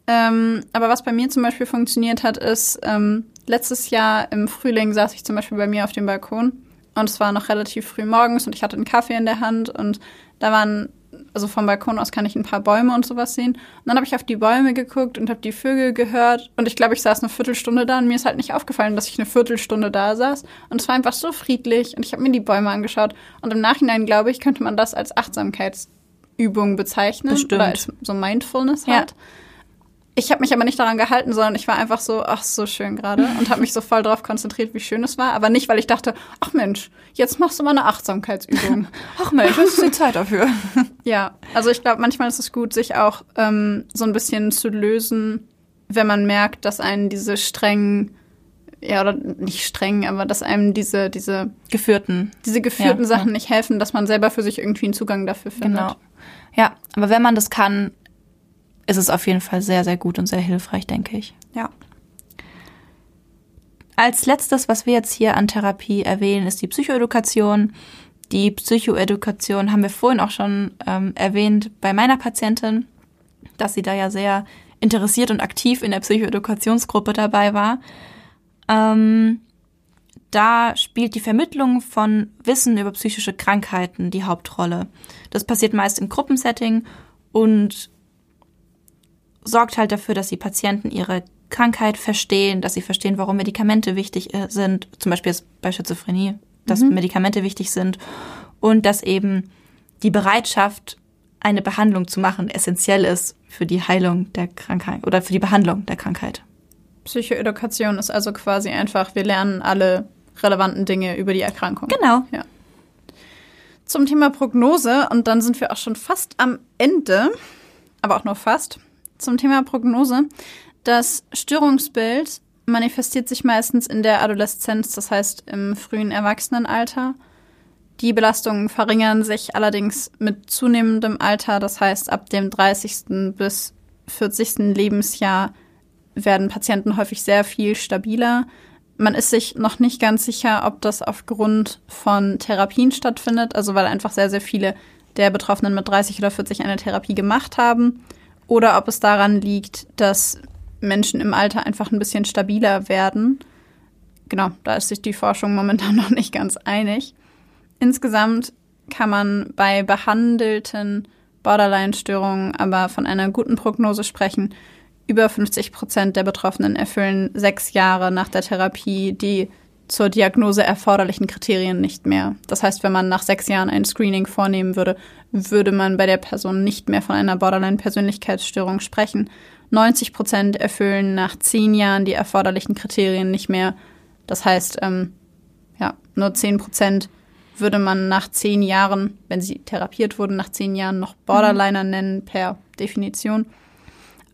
S2: Ähm, aber was bei mir zum Beispiel funktioniert hat, ist, ähm, letztes Jahr im Frühling saß ich zum Beispiel bei mir auf dem Balkon und es war noch relativ früh morgens und ich hatte einen Kaffee in der Hand und da waren also vom Balkon aus kann ich ein paar Bäume und sowas sehen. Und dann habe ich auf die Bäume geguckt und habe die Vögel gehört. Und ich glaube, ich saß eine Viertelstunde da und mir ist halt nicht aufgefallen, dass ich eine Viertelstunde da saß. Und es war einfach so friedlich und ich habe mir die Bäume angeschaut. Und im Nachhinein, glaube ich, könnte man das als Achtsamkeitsübung bezeichnen.
S1: Bestimmt.
S2: Oder als so Mindfulness halt. Ja. Ich habe mich aber nicht daran gehalten, sondern ich war einfach so, ach, so schön gerade und habe mich so voll darauf konzentriert, wie schön es war. Aber nicht, weil ich dachte, ach Mensch, jetzt machst du mal eine Achtsamkeitsübung.
S1: ach Mensch, was ist die Zeit dafür?
S2: ja, also ich glaube, manchmal ist es gut, sich auch ähm, so ein bisschen zu lösen, wenn man merkt, dass einen diese strengen ja, oder nicht streng, aber dass einem diese, diese
S1: geführten,
S2: diese geführten ja, Sachen ja. nicht helfen, dass man selber für sich irgendwie einen Zugang dafür findet. Genau.
S1: Ja, aber wenn man das kann, ist es auf jeden Fall sehr, sehr gut und sehr hilfreich, denke ich.
S2: Ja.
S1: Als letztes, was wir jetzt hier an Therapie erwähnen, ist die Psychoedukation. Die Psychoedukation haben wir vorhin auch schon ähm, erwähnt bei meiner Patientin, dass sie da ja sehr interessiert und aktiv in der Psychoedukationsgruppe dabei war. Ähm, da spielt die Vermittlung von Wissen über psychische Krankheiten die Hauptrolle. Das passiert meist im Gruppensetting und sorgt halt dafür, dass die Patienten ihre Krankheit verstehen, dass sie verstehen, warum Medikamente wichtig äh, sind, zum Beispiel bei Schizophrenie, dass mhm. Medikamente wichtig sind und dass eben die Bereitschaft, eine Behandlung zu machen, essentiell ist für die Heilung der Krankheit oder für die Behandlung der Krankheit.
S2: Psychoedukation ist also quasi einfach, wir lernen alle relevanten Dinge über die Erkrankung.
S1: Genau.
S2: Ja. Zum Thema Prognose, und dann sind wir auch schon fast am Ende, aber auch nur fast zum Thema Prognose. Das Störungsbild manifestiert sich meistens in der Adoleszenz, das heißt im frühen Erwachsenenalter. Die Belastungen verringern sich allerdings mit zunehmendem Alter, das heißt ab dem 30. bis 40. Lebensjahr werden Patienten häufig sehr viel stabiler. Man ist sich noch nicht ganz sicher, ob das aufgrund von Therapien stattfindet, also weil einfach sehr, sehr viele der Betroffenen mit 30 oder 40 eine Therapie gemacht haben oder ob es daran liegt, dass Menschen im Alter einfach ein bisschen stabiler werden. Genau, da ist sich die Forschung momentan noch nicht ganz einig. Insgesamt kann man bei behandelten Borderline-Störungen aber von einer guten Prognose sprechen. Über 50 Prozent der Betroffenen erfüllen sechs Jahre nach der Therapie die zur Diagnose erforderlichen Kriterien nicht mehr. Das heißt, wenn man nach sechs Jahren ein Screening vornehmen würde, würde man bei der Person nicht mehr von einer Borderline-Persönlichkeitsstörung sprechen. 90 Prozent erfüllen nach zehn Jahren die erforderlichen Kriterien nicht mehr. Das heißt, ähm, ja, nur 10 Prozent würde man nach zehn Jahren, wenn sie therapiert wurden, nach zehn Jahren noch Borderliner nennen per Definition.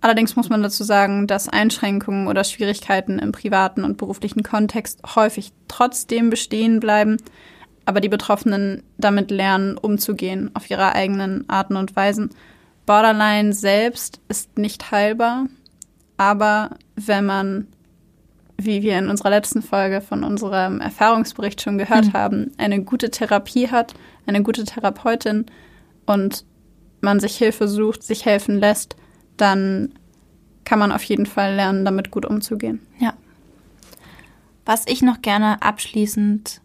S2: Allerdings muss man dazu sagen, dass Einschränkungen oder Schwierigkeiten im privaten und beruflichen Kontext häufig trotzdem bestehen bleiben, aber die Betroffenen damit lernen, umzugehen auf ihre eigenen Arten und Weisen. Borderline selbst ist nicht heilbar, aber wenn man wie wir in unserer letzten Folge von unserem Erfahrungsbericht schon gehört
S1: Mhm.
S2: haben, eine gute Therapie hat, eine gute Therapeutin und man sich Hilfe sucht, sich helfen lässt, dann kann man auf jeden Fall lernen, damit gut umzugehen.
S1: Ja. Was ich noch gerne abschließend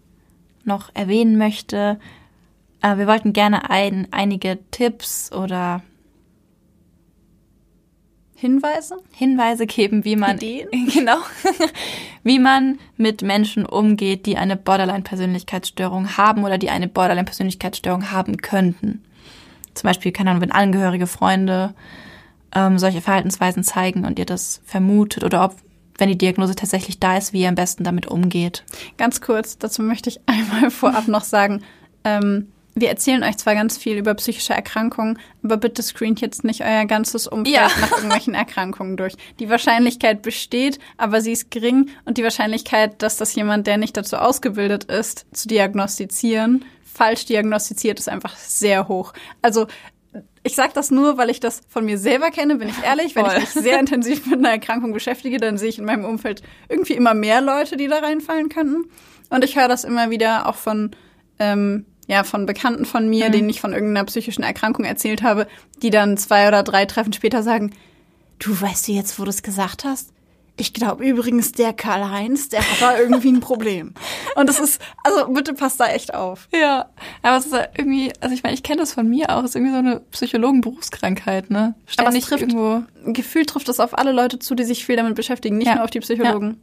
S1: noch erwähnen möchte, äh, wir wollten gerne ein, einige Tipps oder
S2: Hinweise?
S1: Hinweise geben, wie man
S2: Ideen?
S1: genau, wie man mit Menschen umgeht, die eine Borderline-Persönlichkeitsstörung haben oder die eine Borderline-Persönlichkeitsstörung haben könnten. Zum Beispiel, keine Ahnung, wenn Angehörige, Freunde ähm, solche Verhaltensweisen zeigen und ihr das vermutet oder ob, wenn die Diagnose tatsächlich da ist, wie ihr am besten damit umgeht.
S2: Ganz kurz, dazu möchte ich einmal vorab noch sagen, ähm, wir erzählen euch zwar ganz viel über psychische Erkrankungen, aber bitte screent jetzt nicht euer ganzes Umfeld
S1: Ja.
S2: nach irgendwelchen Erkrankungen durch. Die Wahrscheinlichkeit besteht, aber sie ist gering und die Wahrscheinlichkeit, dass das jemand, der nicht dazu ausgebildet ist, zu diagnostizieren, falsch diagnostiziert, ist einfach sehr hoch. Also ich sage das nur, weil ich das von mir selber kenne, bin ich ehrlich. Wenn
S1: Voll.
S2: ich mich sehr intensiv mit einer Erkrankung beschäftige, dann sehe ich in meinem Umfeld irgendwie immer mehr Leute, die da reinfallen könnten. Und ich höre das immer wieder auch von, ähm, ja, von Bekannten von mir,
S1: Mhm.
S2: denen ich von irgendeiner psychischen Erkrankung erzählt habe, die dann zwei oder drei Treffen später sagen, du weißt du jetzt, wo du es gesagt hast? Ich glaube übrigens, der Karl-Heinz, der hat da irgendwie ein Problem. Und das ist, also bitte passt da echt auf.
S1: Ja, aber es ist ja irgendwie, also ich meine, ich kenne das von mir auch, es ist irgendwie so eine Psychologen-Berufskrankheit, ne?
S2: Aber es
S1: Ständig
S2: trifft-
S1: irgendwo
S2: Gefühlt trifft es auf alle Leute zu, die sich viel damit beschäftigen, nicht
S1: Ja.
S2: nur auf die Psychologen.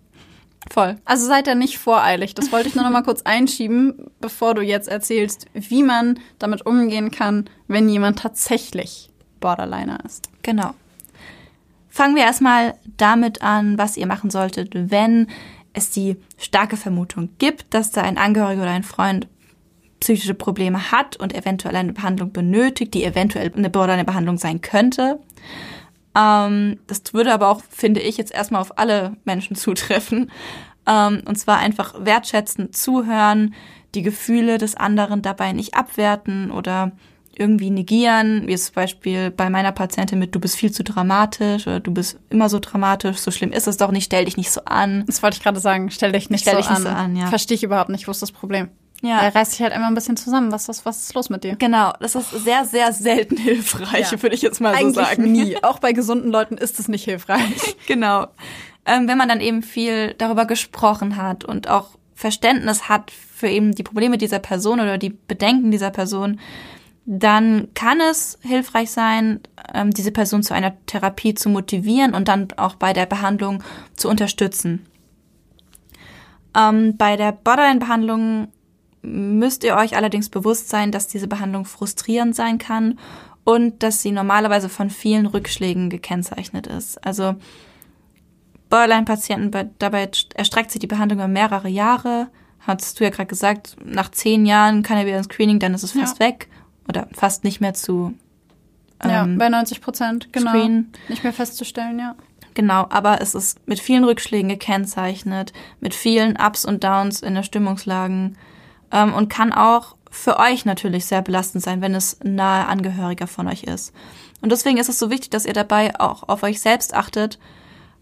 S1: voll.
S2: Also seid da nicht voreilig. Das wollte ich nur noch mal kurz einschieben, bevor du jetzt erzählst, wie man damit umgehen kann, wenn jemand tatsächlich Borderliner ist.
S1: Genau. Fangen wir erstmal damit an, was ihr machen solltet, wenn es die starke Vermutung gibt, dass da ein Angehöriger oder ein Freund psychische Probleme hat und eventuell eine Behandlung benötigt, die eventuell eine Borderline-Behandlung sein könnte. Ähm, das würde aber auch, finde ich, jetzt erstmal auf alle Menschen zutreffen. Ähm, und zwar einfach wertschätzend zuhören, die Gefühle des anderen dabei nicht abwerten oder irgendwie negieren, wie es zum Beispiel bei meiner Patientin mit, du bist viel zu dramatisch oder du bist immer so dramatisch, so schlimm ist es doch nicht, stell dich nicht so an.
S2: Das wollte ich gerade sagen. Stell dich nicht,
S1: Stell
S2: so,
S1: dich nicht
S2: an.
S1: so an, ja.
S2: Verstehe ich überhaupt nicht. Wo ist das Problem?
S1: Ja.
S2: Er reißt sich halt immer ein bisschen zusammen. Was, was, was ist los mit dir?
S1: Genau, das ist sehr, sehr selten hilfreich,
S2: Ja.
S1: würde ich jetzt mal
S2: Eigentlich
S1: so sagen.
S2: nie. Auch bei gesunden Leuten ist es nicht hilfreich.
S1: Genau. Ähm, wenn man dann eben viel darüber gesprochen hat und auch Verständnis hat für eben die Probleme dieser Person oder die Bedenken dieser Person, dann kann es hilfreich sein, ähm, diese Person zu einer Therapie zu motivieren und dann auch bei der Behandlung zu unterstützen. Ähm, bei der Borderline-Behandlung müsst ihr euch allerdings bewusst sein, dass diese Behandlung frustrierend sein kann und dass sie normalerweise von vielen Rückschlägen gekennzeichnet ist. Also Borderline-Patienten, bei- dabei erstreckt sich die Behandlung über mehrere Jahre. Hast du ja gerade gesagt, nach zehn Jahren kann er wieder ins Screening, dann ist es fast weg oder fast nicht mehr zu
S2: ja,
S1: ähm,
S2: bei 90 Prozent, genau.
S1: Screen.
S2: Nicht mehr festzustellen, ja.
S1: Genau, aber es ist mit vielen Rückschlägen gekennzeichnet, mit vielen Ups und Downs in der Stimmungslagen ähm, und kann auch für euch natürlich sehr belastend sein, wenn es ein nahe Angehöriger von euch ist. Und deswegen ist es so wichtig, dass ihr dabei auch auf euch selbst achtet,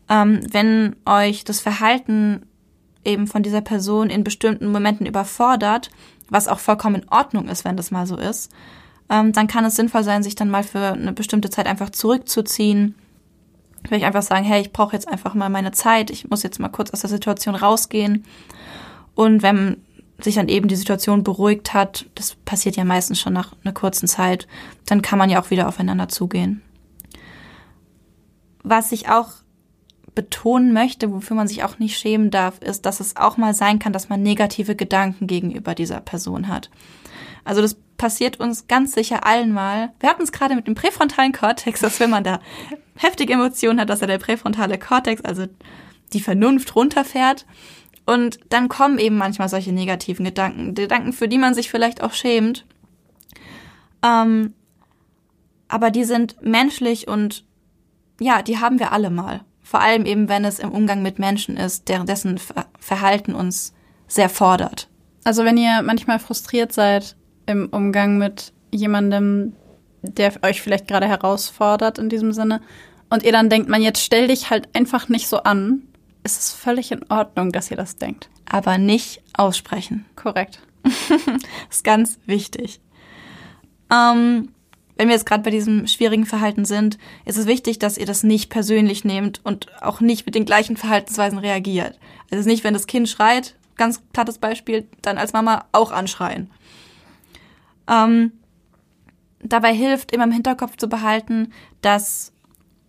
S1: ähm, wenn euch das Verhalten eben von dieser Person in bestimmten Momenten überfordert, was auch vollkommen in Ordnung ist, wenn das mal so ist, ähm, dann kann es sinnvoll sein, sich dann mal für eine bestimmte Zeit einfach zurückzuziehen, Vielleicht einfach sagen, hey, ich brauche jetzt einfach mal meine Zeit, ich muss jetzt mal kurz aus der Situation rausgehen. Und wenn sich dann eben die Situation beruhigt hat, das passiert ja meistens schon nach einer kurzen Zeit, dann kann man ja auch wieder aufeinander zugehen. Was ich auch betonen möchte, wofür man sich auch nicht schämen darf, ist, dass es auch mal sein kann, dass man negative Gedanken gegenüber dieser Person hat. Also das passiert uns ganz sicher allen mal. Wir hatten es gerade mit dem präfrontalen Kortex, dass wenn man da heftige Emotionen hat, dass er der präfrontale Kortex, also die Vernunft runterfährt. Und dann kommen eben manchmal solche negativen Gedanken, Gedanken, für die man sich vielleicht auch schämt. Ähm, aber die sind menschlich und ja, die haben wir alle mal. Vor allem eben, wenn es im Umgang mit Menschen ist, deren dessen Ver Verhalten uns sehr fordert.
S2: Also wenn ihr manchmal frustriert seid im Umgang mit jemandem, der euch vielleicht gerade herausfordert in diesem Sinne, und ihr dann denkt, man, jetzt stell dich halt einfach nicht so an. es ist völlig in Ordnung, dass ihr das denkt.
S1: Aber nicht aussprechen.
S2: Korrekt.
S1: ist ganz wichtig. Ähm, wenn wir jetzt gerade bei diesem schwierigen Verhalten sind, ist es wichtig, dass ihr das nicht persönlich nehmt und auch nicht mit den gleichen Verhaltensweisen reagiert. Also nicht, wenn das Kind schreit, ganz plattes Beispiel, dann als Mama auch anschreien. Ähm, dabei hilft, immer im Hinterkopf zu behalten, dass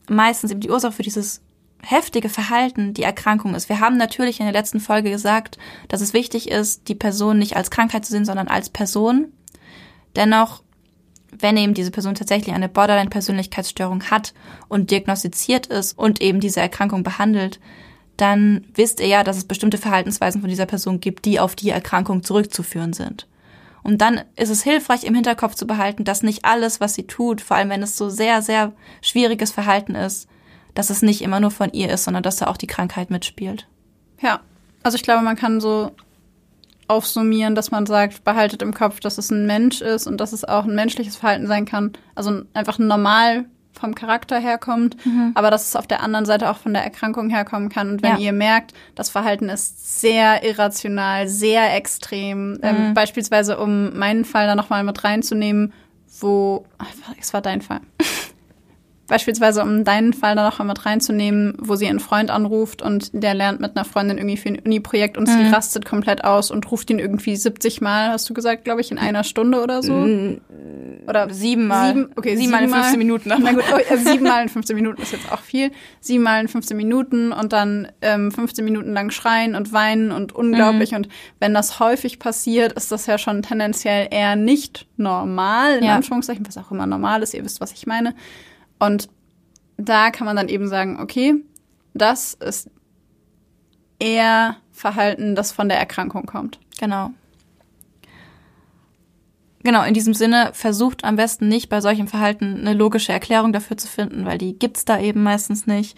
S1: meistens eben die Ursache für dieses heftige Verhalten die Erkrankung ist. Wir haben natürlich in der letzten Folge gesagt, dass es wichtig ist, die Person nicht als Krankheit zu sehen, sondern als Person. Dennoch wenn eben diese Person tatsächlich eine Borderline-Persönlichkeitsstörung hat und diagnostiziert ist und eben diese Erkrankung behandelt, dann wisst ihr ja, dass es bestimmte Verhaltensweisen von dieser Person gibt, die auf die Erkrankung zurückzuführen sind. Und dann ist es hilfreich, im Hinterkopf zu behalten, dass nicht alles, was sie tut, vor allem wenn es so sehr, sehr schwieriges Verhalten ist, dass es nicht immer nur von ihr ist, sondern dass da auch die Krankheit mitspielt.
S2: Ja, also ich glaube, man kann so aufsummieren, dass man sagt, behaltet im Kopf, dass es ein Mensch ist und dass es auch ein menschliches Verhalten sein kann. Also einfach normal vom Charakter herkommt, mhm. aber dass es auf der anderen Seite auch von der Erkrankung herkommen kann. Und wenn ja. ihr merkt, das Verhalten ist sehr irrational, sehr extrem, ähm, mhm. ähm, beispielsweise um meinen Fall da nochmal mit reinzunehmen, wo, es war dein Fall. Beispielsweise, um deinen Fall da noch mal mit reinzunehmen, wo sie einen Freund anruft und der lernt mit einer Freundin irgendwie für ein Uni-Projekt und mhm. sie rastet komplett aus und ruft ihn irgendwie 70 Mal, hast du gesagt, glaube ich, in einer Stunde oder so?
S1: Oder sieben Mal. Sieben,
S2: okay, sieben, sieben Mal in 15 Minuten. Na gut, oh, sieben Mal in 15 Minuten ist jetzt auch viel. Sieben Mal in 15 Minuten und dann ähm, 15 Minuten lang schreien und weinen und unglaublich. Mhm. Und wenn das häufig passiert, ist das ja schon tendenziell eher nicht normal, in ja. Anführungszeichen, was auch immer normal ist, ihr wisst, was ich meine. Und da kann man dann eben sagen, okay, das ist eher Verhalten, das von der Erkrankung kommt.
S1: Genau. Genau, in diesem Sinne versucht am besten nicht bei solchem Verhalten eine logische Erklärung dafür zu finden, weil die gibt's da eben meistens nicht.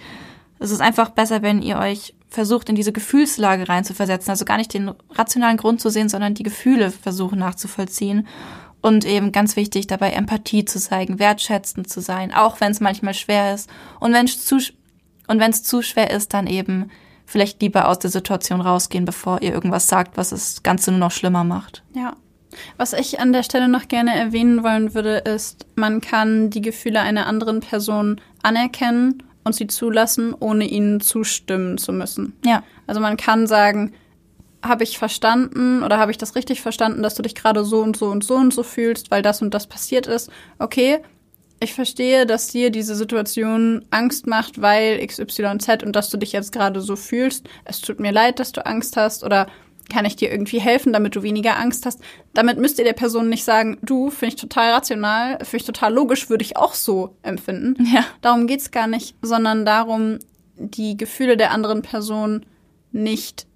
S1: Es ist einfach besser, wenn ihr euch versucht, in diese Gefühlslage reinzuversetzen. Also gar nicht den rationalen Grund zu sehen, sondern die Gefühle versuchen nachzuvollziehen und eben ganz wichtig, dabei Empathie zu zeigen, wertschätzend zu sein, auch wenn es manchmal schwer ist. Und wenn es zu, und wenn es zu schwer ist, dann eben vielleicht lieber aus der Situation rausgehen, bevor ihr irgendwas sagt, was das Ganze nur noch schlimmer macht.
S2: Ja. Was ich an der Stelle noch gerne erwähnen wollen würde, ist, man kann die Gefühle einer anderen Person anerkennen und sie zulassen, ohne ihnen zustimmen zu müssen.
S1: Ja.
S2: Also man kann sagen, habe ich verstanden oder habe ich das richtig verstanden, dass du dich gerade so und so und so und so fühlst, weil das und das passiert ist. Okay, ich verstehe, dass dir diese Situation Angst macht, weil XYZ und dass du dich jetzt gerade so fühlst. Es tut mir leid, dass du Angst hast oder kann ich dir irgendwie helfen, damit du weniger Angst hast? Damit müsst ihr der Person nicht sagen, du, finde ich total rational, finde ich total logisch, würde ich auch so empfinden.
S1: Ja.
S2: Darum geht's gar nicht, sondern darum, die Gefühle der anderen Person nicht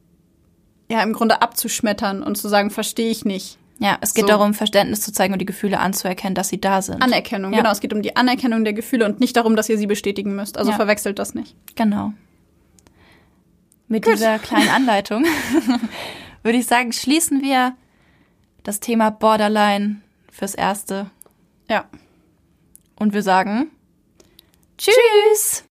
S2: ja im Grunde abzuschmettern und zu sagen, verstehe ich nicht.
S1: Ja, es geht so. darum, Verständnis zu zeigen und die Gefühle anzuerkennen, dass sie da sind.
S2: Anerkennung, ja. genau. Es geht um die Anerkennung der Gefühle und nicht darum, dass ihr sie bestätigen müsst. Also ja. verwechselt das nicht.
S1: Genau. Mit Gut. dieser kleinen Anleitung würde ich sagen, schließen wir das Thema Borderline fürs Erste.
S2: Ja.
S1: Und wir sagen Tschüss.